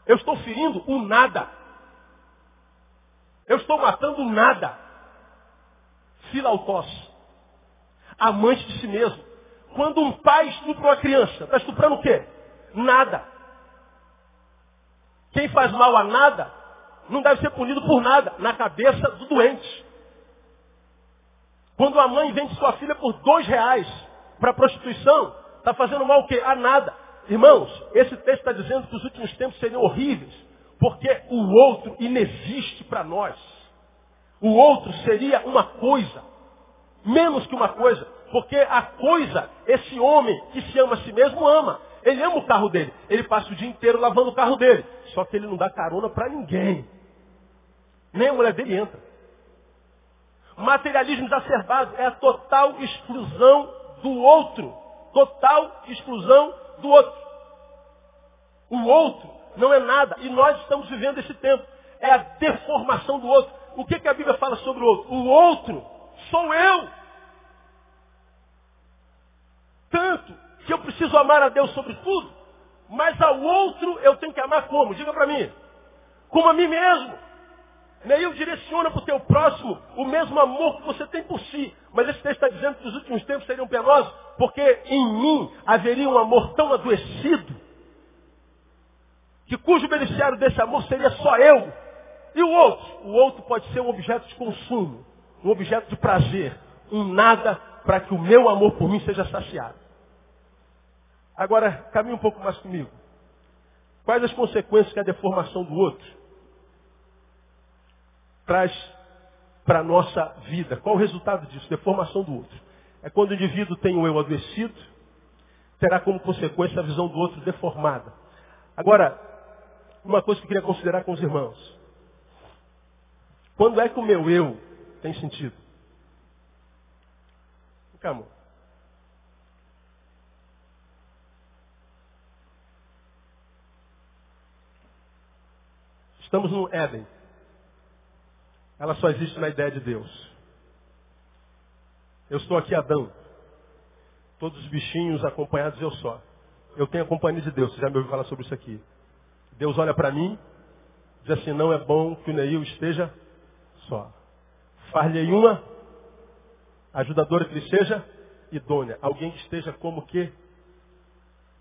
Eu estou ferindo o nada. Eu estou matando o nada. Filautós. Amante de si mesmo. Quando um pai estupra uma criança, está estuprando o quê? Nada. Quem faz mal a nada, não deve ser punido por nada, na cabeça do doente. Quando a mãe vende sua filha por dois reais para prostituição, está fazendo mal o quê? A nada. Irmãos, esse texto está dizendo que os últimos tempos seriam horríveis, porque o outro inexiste para nós. O outro seria uma coisa, menos que uma coisa, porque a coisa, esse homem que se ama a si mesmo ama. Ele ama o carro dele. Ele passa o dia inteiro lavando o carro dele. Só que ele não dá carona para ninguém. Nem a mulher dele entra. Materialismo exacerbado é a total exclusão do outro. Total exclusão do outro. O outro não é nada. E nós estamos vivendo esse tempo. É a deformação do outro. O que, que a Bíblia fala sobre o outro? O outro sou eu. Tanto que eu preciso amar a Deus sobre tudo, mas ao outro eu tenho que amar como? Diga para mim. Como a mim mesmo. Neil direciona para o teu próximo o mesmo amor que você tem por si. Mas esse texto está dizendo que os últimos tempos seriam penosos, porque em mim haveria um amor tão adoecido, que cujo beneficiário desse amor seria só eu. E o outro? O outro pode ser um objeto de consumo, um objeto de prazer, um nada para que o meu amor por mim seja saciado. Agora, caminhe um pouco mais comigo. Quais as consequências que a deformação do outro traz para a nossa vida? Qual o resultado disso? Deformação do outro. É quando o indivíduo tem o eu adoecido, terá como consequência a visão do outro deformada. Agora, uma coisa que eu queria considerar com os irmãos. Quando é que o meu eu tem sentido? Calma. Estamos no Éden. Ela só existe na ideia de Deus. Eu estou aqui Adão. Todos os bichinhos acompanhados eu só. Eu tenho a companhia de Deus. Você já me ouviu falar sobre isso aqui. Deus olha para mim, diz assim, não é bom que o Neil esteja só. Far-lhe uma ajudadora que lhe seja idônea. Alguém que esteja como que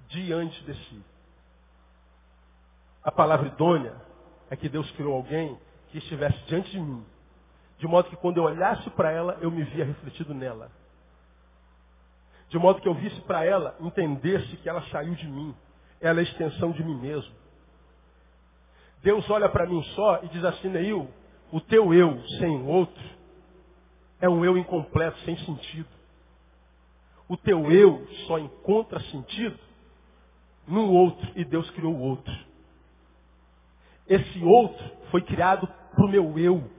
diante de si. A palavra idônea é que Deus criou alguém que estivesse diante de mim. De modo que quando eu olhasse para ela, eu me via refletido nela. De modo que eu visse para ela, entendesse que ela saiu de mim. Ela é extensão de mim mesmo. Deus olha para mim só e diz assim, Neil, o teu eu sem o outro é um eu incompleto, sem sentido. O teu eu só encontra sentido no outro e Deus criou o outro. Esse outro foi criado para o meu eu.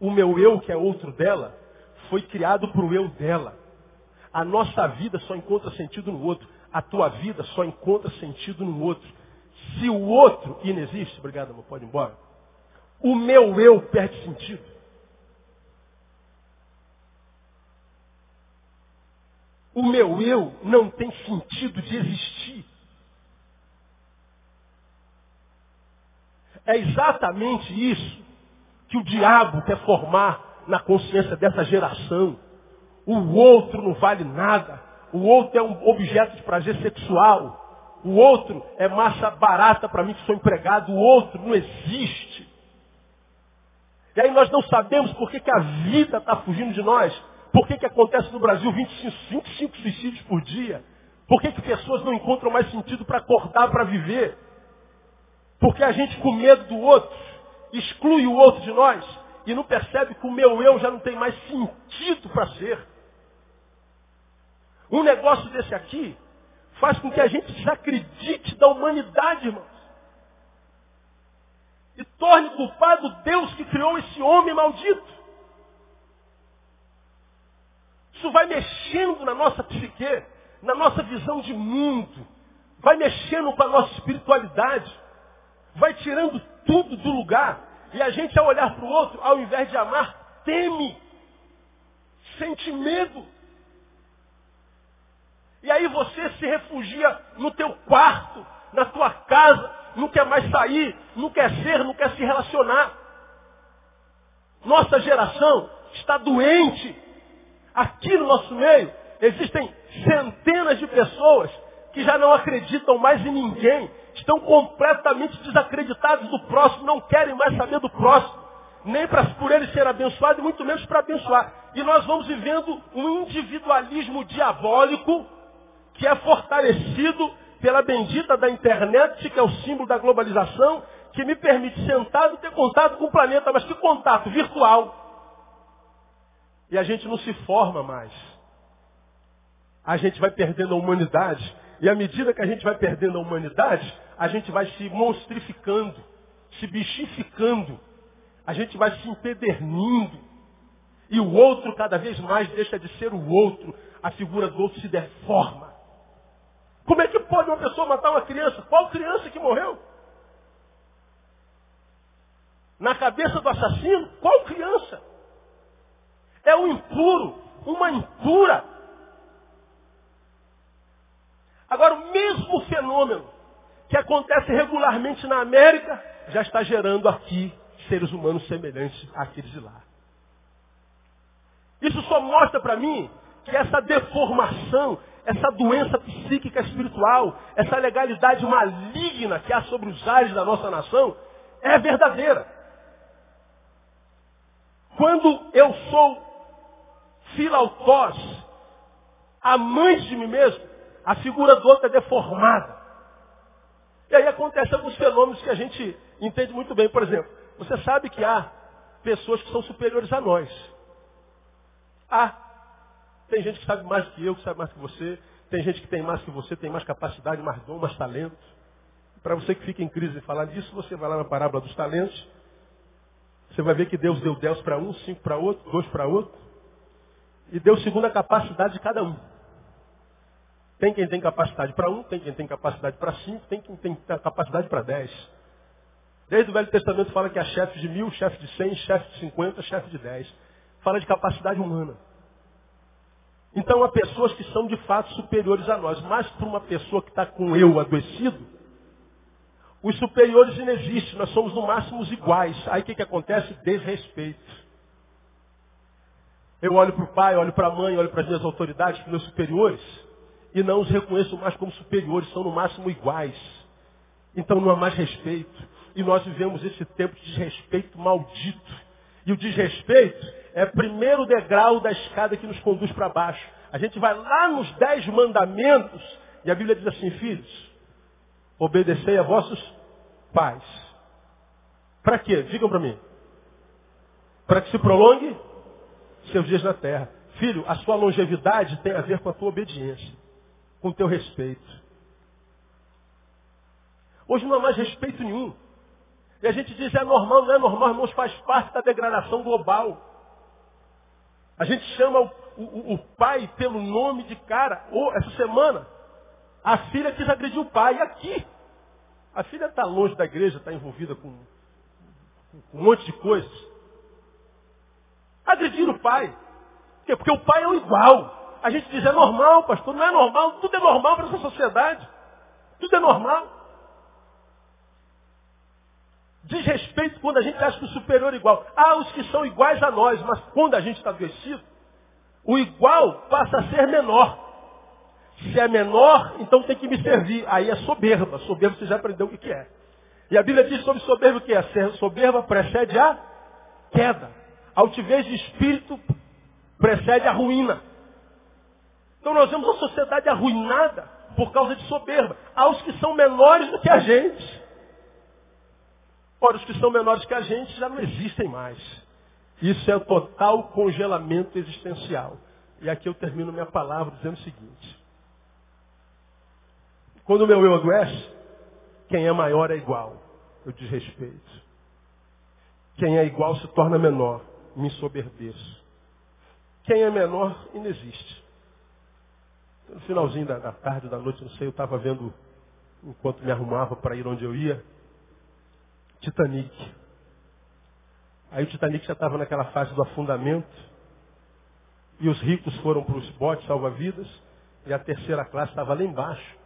O meu eu, que é outro dela, foi criado para o eu dela. A nossa vida só encontra sentido no outro. A tua vida só encontra sentido no outro. Se o outro inexiste, obrigado, amor, pode ir embora. O meu eu perde sentido. O meu eu não tem sentido de existir. É exatamente isso que o diabo quer formar na consciência dessa geração. O outro não vale nada. O outro é um objeto de prazer sexual. O outro é massa barata para mim que sou empregado. O outro não existe. E aí nós não sabemos por que, que a vida está fugindo de nós. Por que, que acontece no Brasil 25, 25 suicídios por dia? Por que, que pessoas não encontram mais sentido para acordar, para viver? Porque a gente, com medo do outro, exclui o outro de nós e não percebe que o meu eu já não tem mais sentido para ser. Um negócio desse aqui faz com que a gente desacredite da humanidade, irmãos. E torne culpado Deus que criou esse homem maldito. Isso vai mexendo na nossa psique, na nossa visão de mundo, vai mexendo com a nossa espiritualidade vai tirando tudo do lugar. E a gente, ao olhar para o outro, ao invés de amar, teme, sente medo. E aí você se refugia no teu quarto, na tua casa, não quer mais sair, não quer ser, não quer se relacionar. Nossa geração está doente. Aqui no nosso meio existem centenas de pessoas que já não acreditam mais em ninguém, estão completamente desacreditados do próximo, não querem mais saber do próximo, nem para por ele ser abençoado e muito menos para abençoar. E nós vamos vivendo um individualismo diabólico que é fortalecido pela bendita da internet, que é o símbolo da globalização, que me permite sentado ter contato com o planeta, mas que contato virtual. E a gente não se forma mais. A gente vai perdendo a humanidade e à medida que a gente vai perdendo a humanidade, a gente vai se monstrificando, se bichificando. A gente vai se empedernindo. E o outro cada vez mais deixa de ser o outro. A figura do outro se deforma. Como é que pode uma pessoa matar uma criança? Qual criança que morreu? Na cabeça do assassino? Qual criança? É um impuro, uma impura. Agora, o mesmo fenômeno que acontece regularmente na América já está gerando aqui seres humanos semelhantes àqueles de lá. Isso só mostra para mim que essa deformação, essa doença psíquica espiritual, essa legalidade maligna que há sobre os ares da nossa nação é verdadeira. Quando eu sou filautós, amante de mim mesmo, a figura do outro é deformada. E aí acontecem alguns fenômenos que a gente entende muito bem. Por exemplo, você sabe que há pessoas que são superiores a nós. Há. Tem gente que sabe mais que eu, que sabe mais que você. Tem gente que tem mais que você, tem mais capacidade, mais dom, mais talento. Para você que fica em crise em falar disso, você vai lá na parábola dos talentos. Você vai ver que Deus deu dez para um, cinco para outro, dois para outro. E deu segundo a capacidade de cada um. Tem quem tem capacidade para um, tem quem tem capacidade para cinco, tem quem tem capacidade para dez. Desde o Velho Testamento fala que há chefe de mil, chefe de cem, chefe de cinquenta, chefe de dez. Fala de capacidade humana. Então há pessoas que são de fato superiores a nós. Mas para uma pessoa que está com eu adoecido, os superiores inexistem. Nós somos no máximo iguais. Aí o que, que acontece? Desrespeito. Eu olho para o pai, olho para a mãe, olho para as minhas autoridades, para os meus superiores e não os reconheço mais como superiores, são no máximo iguais. Então não há mais respeito. E nós vivemos esse tempo de desrespeito maldito. E o desrespeito é o primeiro degrau da escada que nos conduz para baixo. A gente vai lá nos dez mandamentos e a Bíblia diz assim, filhos, obedecei a vossos pais. Para quê? Digam para mim. Para que se prolongue seus dias na terra. Filho, a sua longevidade tem a ver com a tua obediência com teu respeito. Hoje não há mais respeito nenhum. E a gente diz, é normal, não é normal, irmãos, faz parte da degradação global. A gente chama o, o, o pai pelo nome de cara. Ou, essa semana, a filha quis agredir o pai. Aqui, a filha está longe da igreja, está envolvida com, com um monte de coisas. Agredir o pai. Por quê? Porque o pai é o igual. A gente diz, é normal, pastor. Não é normal. Tudo é normal para essa sociedade. Tudo é normal. Desrespeito quando a gente acha que o superior é igual. Há os que são iguais a nós, mas quando a gente está adoecido, o igual passa a ser menor. Se é menor, então tem que me servir. Aí é soberba. Soberba você já aprendeu o que, que é. E a Bíblia diz sobre soberba o que é? Soberba precede a queda. Altivez de espírito precede a ruína. Então nós vemos uma sociedade arruinada por causa de soberba. Há os que são menores do que a gente. Ora, os que são menores que a gente já não existem mais. Isso é o total congelamento existencial. E aqui eu termino minha palavra dizendo o seguinte. Quando o meu eu adoece, quem é maior é igual. Eu desrespeito. Quem é igual se torna menor. Me ensoberbeço. Quem é menor, inexiste. No finalzinho da, da tarde, da noite, não sei, eu estava vendo, enquanto me arrumava para ir onde eu ia, Titanic. Aí o Titanic já estava naquela fase do afundamento. E os ricos foram para os botes salva-vidas. E a terceira classe estava lá embaixo.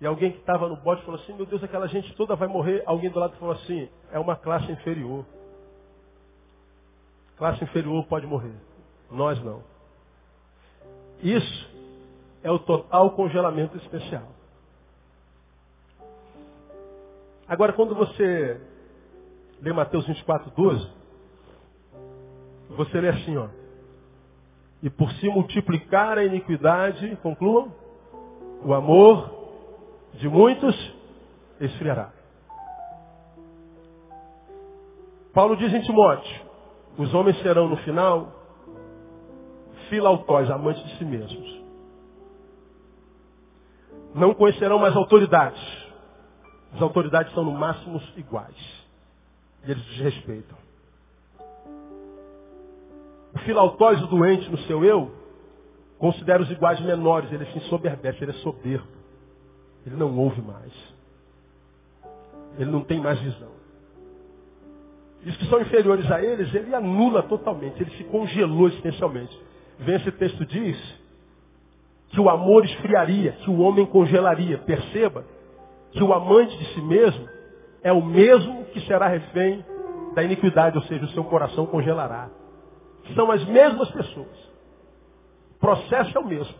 E alguém que estava no bote falou assim, meu Deus, aquela gente toda vai morrer. Alguém do lado falou assim, é uma classe inferior. Classe inferior pode morrer. Nós não. Isso é o total congelamento especial. Agora, quando você lê Mateus 24, 12, você lê assim, ó. E por se multiplicar a iniquidade, concluam, o amor de muitos esfriará. Paulo diz em Timóteo, os homens serão no final filautóis, amantes de si mesmos. Não conhecerão mais autoridades as autoridades são no máximo iguais. E eles desrespeitam. O filautóis, o doente no seu eu, considera os iguais menores. Ele se ensoberbece, ele é soberbo. Ele não ouve mais. Ele não tem mais visão. E os que são inferiores a eles, ele anula totalmente. Ele se congelou existencialmente. Vem esse texto diz que o amor esfriaria, que o homem congelaria. Perceba que o amante de si mesmo é o mesmo que será refém da iniquidade, ou seja, o seu coração congelará. São as mesmas pessoas. O processo é o mesmo.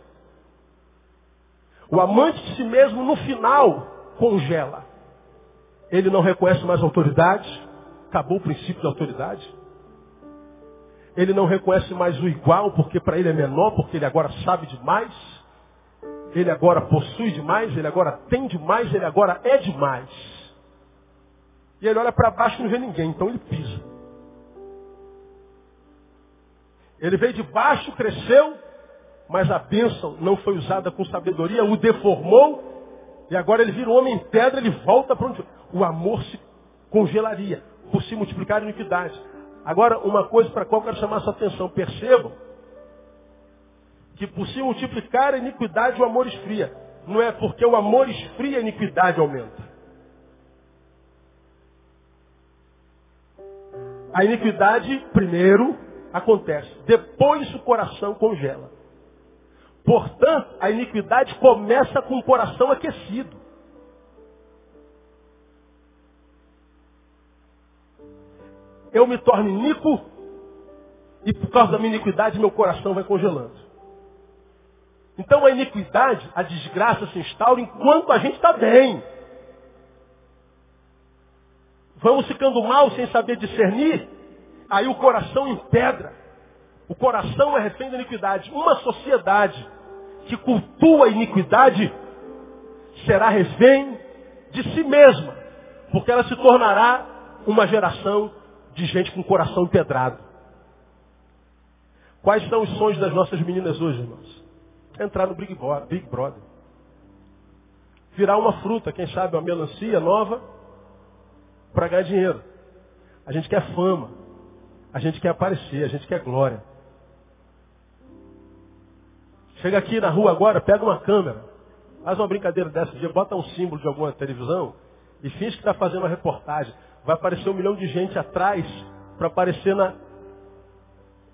O amante de si mesmo, no final, congela. Ele não reconhece mais autoridade. Acabou o princípio de autoridade. Ele não reconhece mais o igual, porque para ele é menor, porque ele agora sabe demais. Ele agora possui demais, ele agora tem demais, ele agora é demais. E ele olha para baixo e não vê ninguém, então ele pisa. Ele veio de baixo, cresceu, mas a bênção não foi usada com sabedoria, o deformou, e agora ele vira um homem em pedra, ele volta para onde o amor se congelaria, por se multiplicar a iniquidade. Agora, uma coisa para a qual eu quero chamar a sua atenção, percebam que por se multiplicar a iniquidade o amor esfria. Não é porque o amor esfria a iniquidade aumenta. A iniquidade primeiro acontece, depois o coração congela. Portanto, a iniquidade começa com o coração aquecido. Eu me torno iníquo e por causa da minha iniquidade meu coração vai congelando. Então a iniquidade, a desgraça se instaura enquanto a gente está bem. Vamos ficando mal sem saber discernir, aí o coração empedra. O coração é refém da iniquidade. Uma sociedade que cultua a iniquidade será refém de si mesma, porque ela se tornará uma geração de gente com coração empedrado. Quais são os sonhos das nossas meninas hoje, irmãos? Entrar no Big Brother. Virar uma fruta, quem sabe uma melancia nova, para ganhar dinheiro. A gente quer fama. A gente quer aparecer, a gente quer glória. Chega aqui na rua agora, pega uma câmera, faz uma brincadeira dessa dia, bota um símbolo de alguma televisão e finge que está fazendo uma reportagem. Vai aparecer um milhão de gente atrás para aparecer na,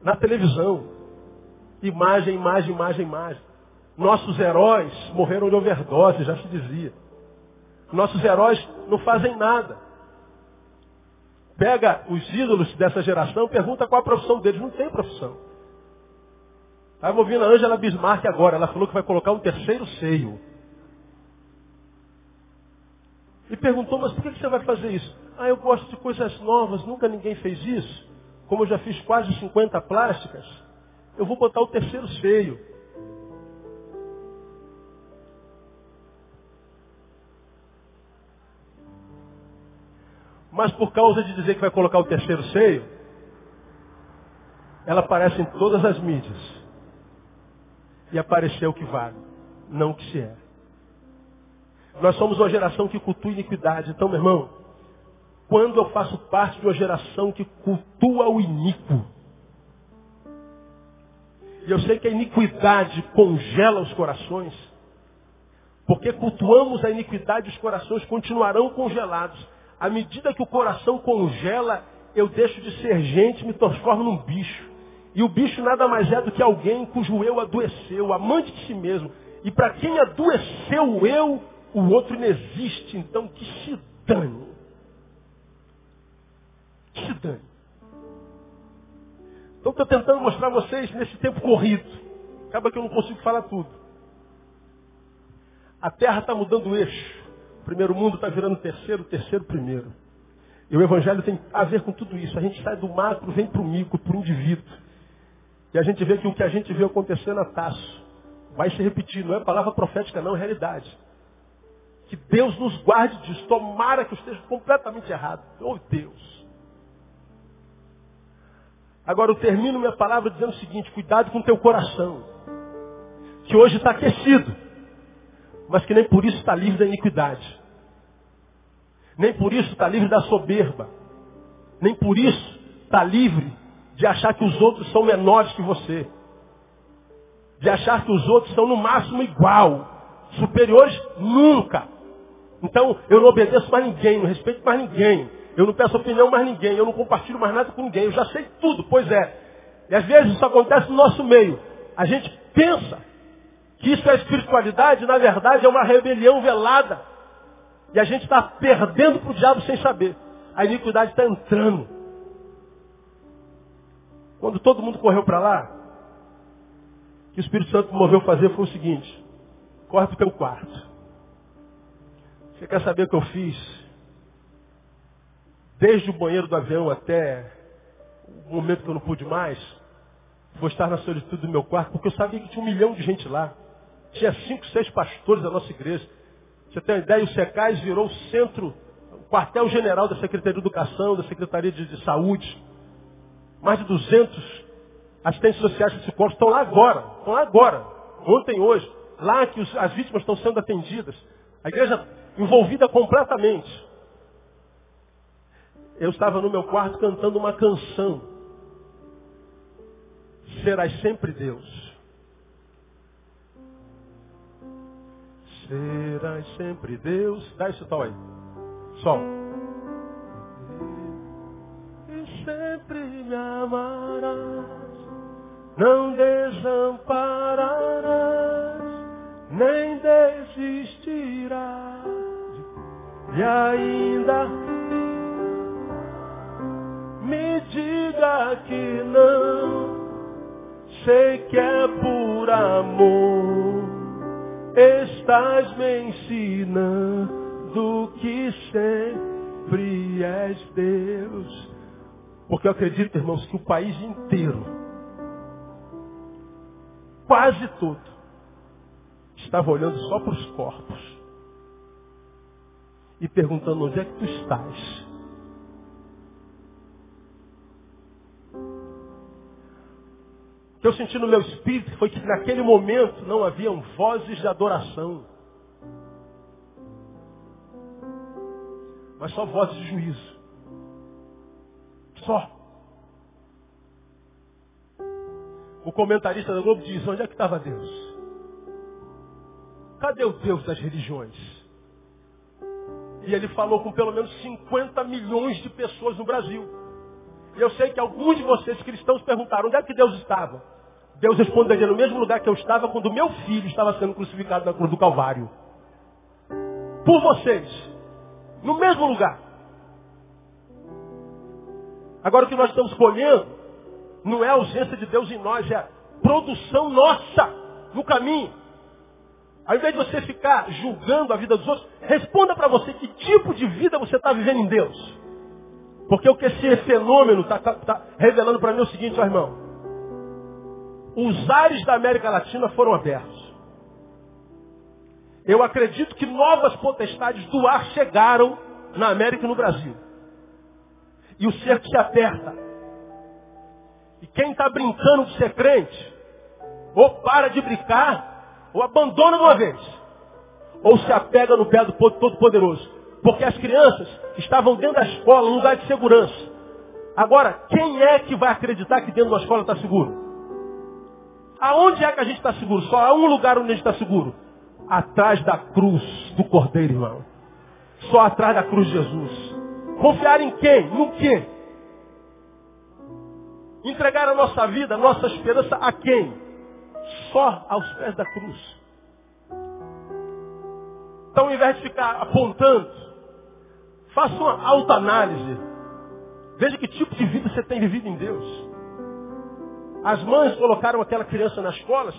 na televisão. Imagem, imagem, imagem, imagem. Nossos heróis morreram de overdose, já se dizia. Nossos heróis não fazem nada. Pega os ídolos dessa geração, pergunta qual a profissão deles. Não tem profissão. Estava ouvindo a Angela Bismarck agora. Ela falou que vai colocar um terceiro seio. E perguntou, mas por que você vai fazer isso? Ah, eu gosto de coisas novas, nunca ninguém fez isso. Como eu já fiz quase 50 plásticas, eu vou botar o terceiro seio. Mas por causa de dizer que vai colocar o terceiro seio, ela aparece em todas as mídias. E apareceu o que vale, não o que se é. Nós somos uma geração que cultua iniquidade. Então, meu irmão, quando eu faço parte de uma geração que cultua o iníquo, e eu sei que a iniquidade congela os corações, porque cultuamos a iniquidade, os corações continuarão congelados. À medida que o coração congela, eu deixo de ser gente, me transformo num bicho. E o bicho nada mais é do que alguém cujo eu adoeceu, amante de si mesmo. E para quem adoeceu o eu, o outro não existe. Então que se dane. Que se dane. Então estou tentando mostrar a vocês nesse tempo corrido. Acaba que eu não consigo falar tudo. A terra está mudando o eixo. Primeiro mundo está virando terceiro, terceiro primeiro. E o evangelho tem a ver com tudo isso. A gente sai do macro, vem para o micro, para o indivíduo. E a gente vê que o que a gente viu acontecer na Taço vai se repetir. Não é palavra profética, não, é realidade. Que Deus nos guarde disso. Tomara que eu esteja completamente errado. Oh Deus. Agora eu termino minha palavra dizendo o seguinte, cuidado com o teu coração. Que hoje está aquecido mas que nem por isso está livre da iniquidade. Nem por isso está livre da soberba. Nem por isso está livre de achar que os outros são menores que você. De achar que os outros são no máximo igual. Superiores nunca. Então eu não obedeço mais ninguém, não respeito mais ninguém. Eu não peço opinião mais ninguém, eu não compartilho mais nada com ninguém. Eu já sei tudo, pois é. E às vezes isso acontece no nosso meio. A gente pensa que isso é espiritualidade, na verdade é uma rebelião velada. E a gente está perdendo para o diabo sem saber. A iniquidade está entrando. Quando todo mundo correu para lá, o que o Espírito Santo moveu fazer foi o seguinte: corre para o teu quarto. Você quer saber o que eu fiz? Desde o banheiro do avião até o momento que eu não pude mais, vou estar na solitude do meu quarto, porque eu sabia que tinha um milhão de gente lá. Tinha cinco, seis pastores da nossa igreja. Você tem uma ideia, o SECAIS virou o centro, o quartel-general da Secretaria de Educação, da Secretaria de, de Saúde. Mais de 200 assistentes sociais de psicólogos estão lá agora. Estão lá agora. Ontem, hoje. Lá que os, as vítimas estão sendo atendidas. A igreja envolvida completamente. Eu estava no meu quarto cantando uma canção. Serás sempre Deus. Serás sempre Deus. Dá esse tom aí. Sol. E sempre me amarás. Não desampararás. Nem desistirás. E ainda me diga que não. Sei que é por amor estás me ensinando que sempre és Deus. Porque eu acredito, irmãos, que o país inteiro, quase todo, estava olhando só para os corpos e perguntando onde é que tu estás. Eu senti no meu espírito foi que naquele momento não haviam vozes de adoração. mas só vozes de juízo. Só. O comentarista da Globo diz, onde é que estava Deus? Cadê o Deus das religiões? E ele falou com pelo menos 50 milhões de pessoas no Brasil. E eu sei que alguns de vocês cristãos perguntaram, onde é que Deus estava? Deus responderia no mesmo lugar que eu estava quando meu filho estava sendo crucificado na cruz do Calvário. Por vocês. No mesmo lugar. Agora o que nós estamos colhendo não é a ausência de Deus em nós, é a produção nossa no caminho. Ao invés de você ficar julgando a vida dos outros, responda para você que tipo de vida você está vivendo em Deus. Porque o que esse fenômeno está tá, tá revelando para mim é o seguinte, ó irmão. Os ares da América Latina foram abertos. Eu acredito que novas potestades do ar chegaram na América e no Brasil. E o cerco se aperta. E quem está brincando de ser crente, ou para de brincar, ou abandona uma vez. Ou se apega no pé do Todo-Poderoso. Porque as crianças estavam dentro da escola, um lugar de segurança. Agora, quem é que vai acreditar que dentro da escola está seguro? Aonde é que a gente está seguro? Só há um lugar onde a gente está seguro. Atrás da cruz do Cordeiro, irmão. Só atrás da cruz de Jesus. Confiar em quem? No quê? Entregar a nossa vida, a nossa esperança a quem? Só aos pés da cruz. Então, ao invés de ficar apontando, faça uma autoanálise. Veja que tipo de vida você tem vivido em Deus. As mães colocaram aquela criança nas escolas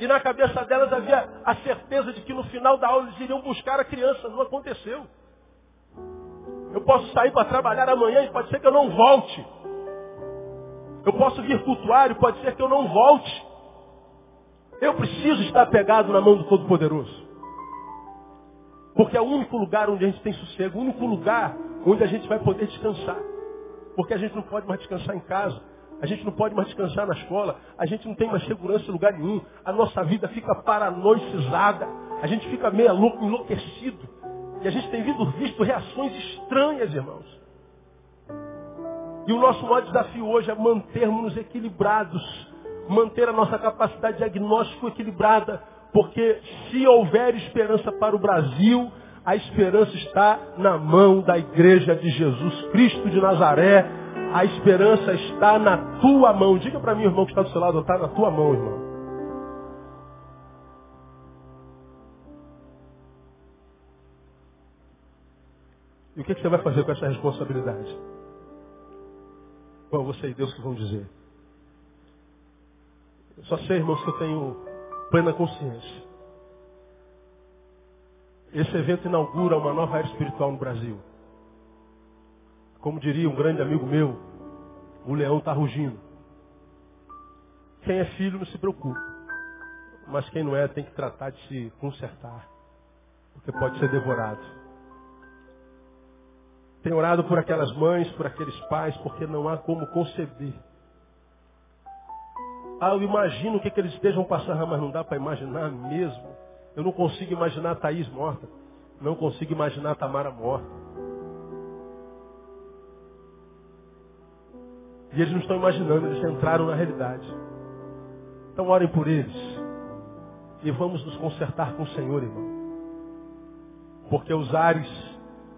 e na cabeça delas havia a certeza de que no final da aula eles iriam buscar a criança. Não aconteceu. Eu posso sair para trabalhar amanhã e pode ser que eu não volte. Eu posso vir cultuar e pode ser que eu não volte. Eu preciso estar pegado na mão do Todo-Poderoso. Porque é o único lugar onde a gente tem sossego, o único lugar onde a gente vai poder descansar. Porque a gente não pode mais descansar em casa, a gente não pode mais descansar na escola, a gente não tem mais segurança em lugar nenhum, a nossa vida fica paranoicizada, a gente fica meio louco, enlouquecido. E a gente tem visto reações estranhas, irmãos. E o nosso maior desafio hoje é mantermos-nos equilibrados, manter a nossa capacidade diagnóstico equilibrada, porque se houver esperança para o Brasil, a esperança está na mão da igreja de Jesus Cristo de Nazaré. A esperança está na tua mão. Diga para mim, irmão, que está do seu lado, está na tua mão, irmão. E o que, você vai fazer com essa responsabilidade? Bom, você e Deus que vão dizer. Eu só sei, irmãos, que eu tenho plena consciência. Esse evento inaugura uma nova era espiritual no Brasil. Como diria um grande amigo meu, o leão está rugindo. Quem é filho não se preocupa. Mas quem não é tem que tratar de se consertar. Porque pode ser devorado. Tenho orado por aquelas mães, por aqueles pais, porque não há como conceber. Ah, eu imagino o que, que eles estejam passando, mas não dá para imaginar mesmo. Eu não consigo imaginar a Thaís morta. Não consigo imaginar a Tamara morta. E eles não estão imaginando, eles entraram na realidade. Então orem por eles. E vamos nos consertar com o Senhor, irmão. Porque os ares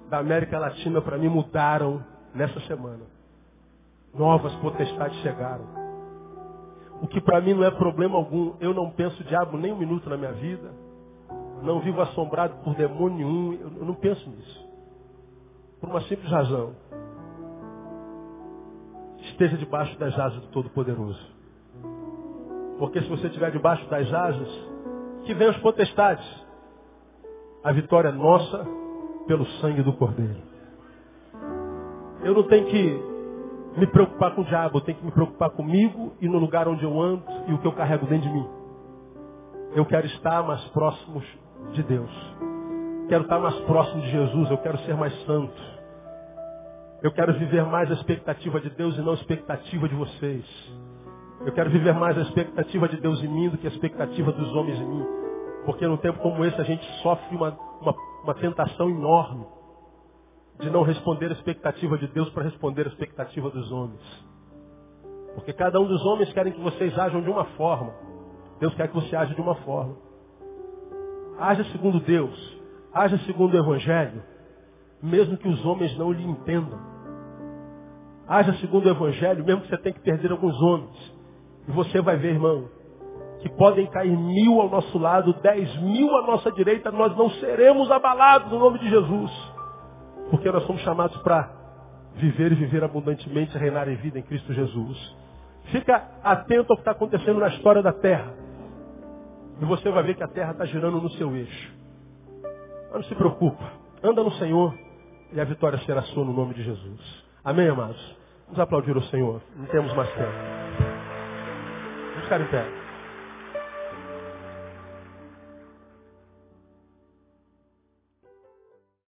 da América Latina para mim mudaram nessa semana. Novas potestades chegaram. O que para mim não é problema algum. Eu não penso diabo nem um minuto na minha vida. Não vivo assombrado por demônio nenhum. Eu não penso nisso. Por uma simples razão. Esteja debaixo das asas do Todo-Poderoso. Porque se você estiver debaixo das asas, que venham as potestades. A vitória é nossa pelo sangue do Cordeiro. Eu não tenho que me preocupar com o diabo, eu tenho que me preocupar comigo e no lugar onde eu ando e o que eu carrego dentro de mim. Eu quero estar mais próximo de Deus. Quero estar mais próximo de Jesus, eu quero ser mais santo. Eu quero viver mais a expectativa de Deus e não a expectativa de vocês. Eu quero viver mais a expectativa de Deus em mim do que a expectativa dos homens em mim. Porque num tempo como esse a gente sofre uma, uma, uma tentação enorme de não responder a expectativa de Deus para responder a expectativa dos homens. Porque cada um dos homens querem que vocês ajam de uma forma. Deus quer que você age de uma forma. Haja segundo Deus. Haja segundo o Evangelho. Mesmo que os homens não lhe entendam. Haja segundo o Evangelho, mesmo que você tenha que perder alguns homens. E você vai ver, irmão, que podem cair mil ao nosso lado, dez mil à nossa direita, nós não seremos abalados no nome de Jesus. Porque nós somos chamados para viver e viver abundantemente, reinar em vida em Cristo Jesus. Fica atento ao que está acontecendo na história da terra. E você vai ver que a terra está girando no seu eixo. Mas não se preocupa. Anda no Senhor e a vitória será sua no nome de Jesus. Amém, amados? Vamos aplaudir o Senhor. Não temos mais tempo. Vamos ficar em pé.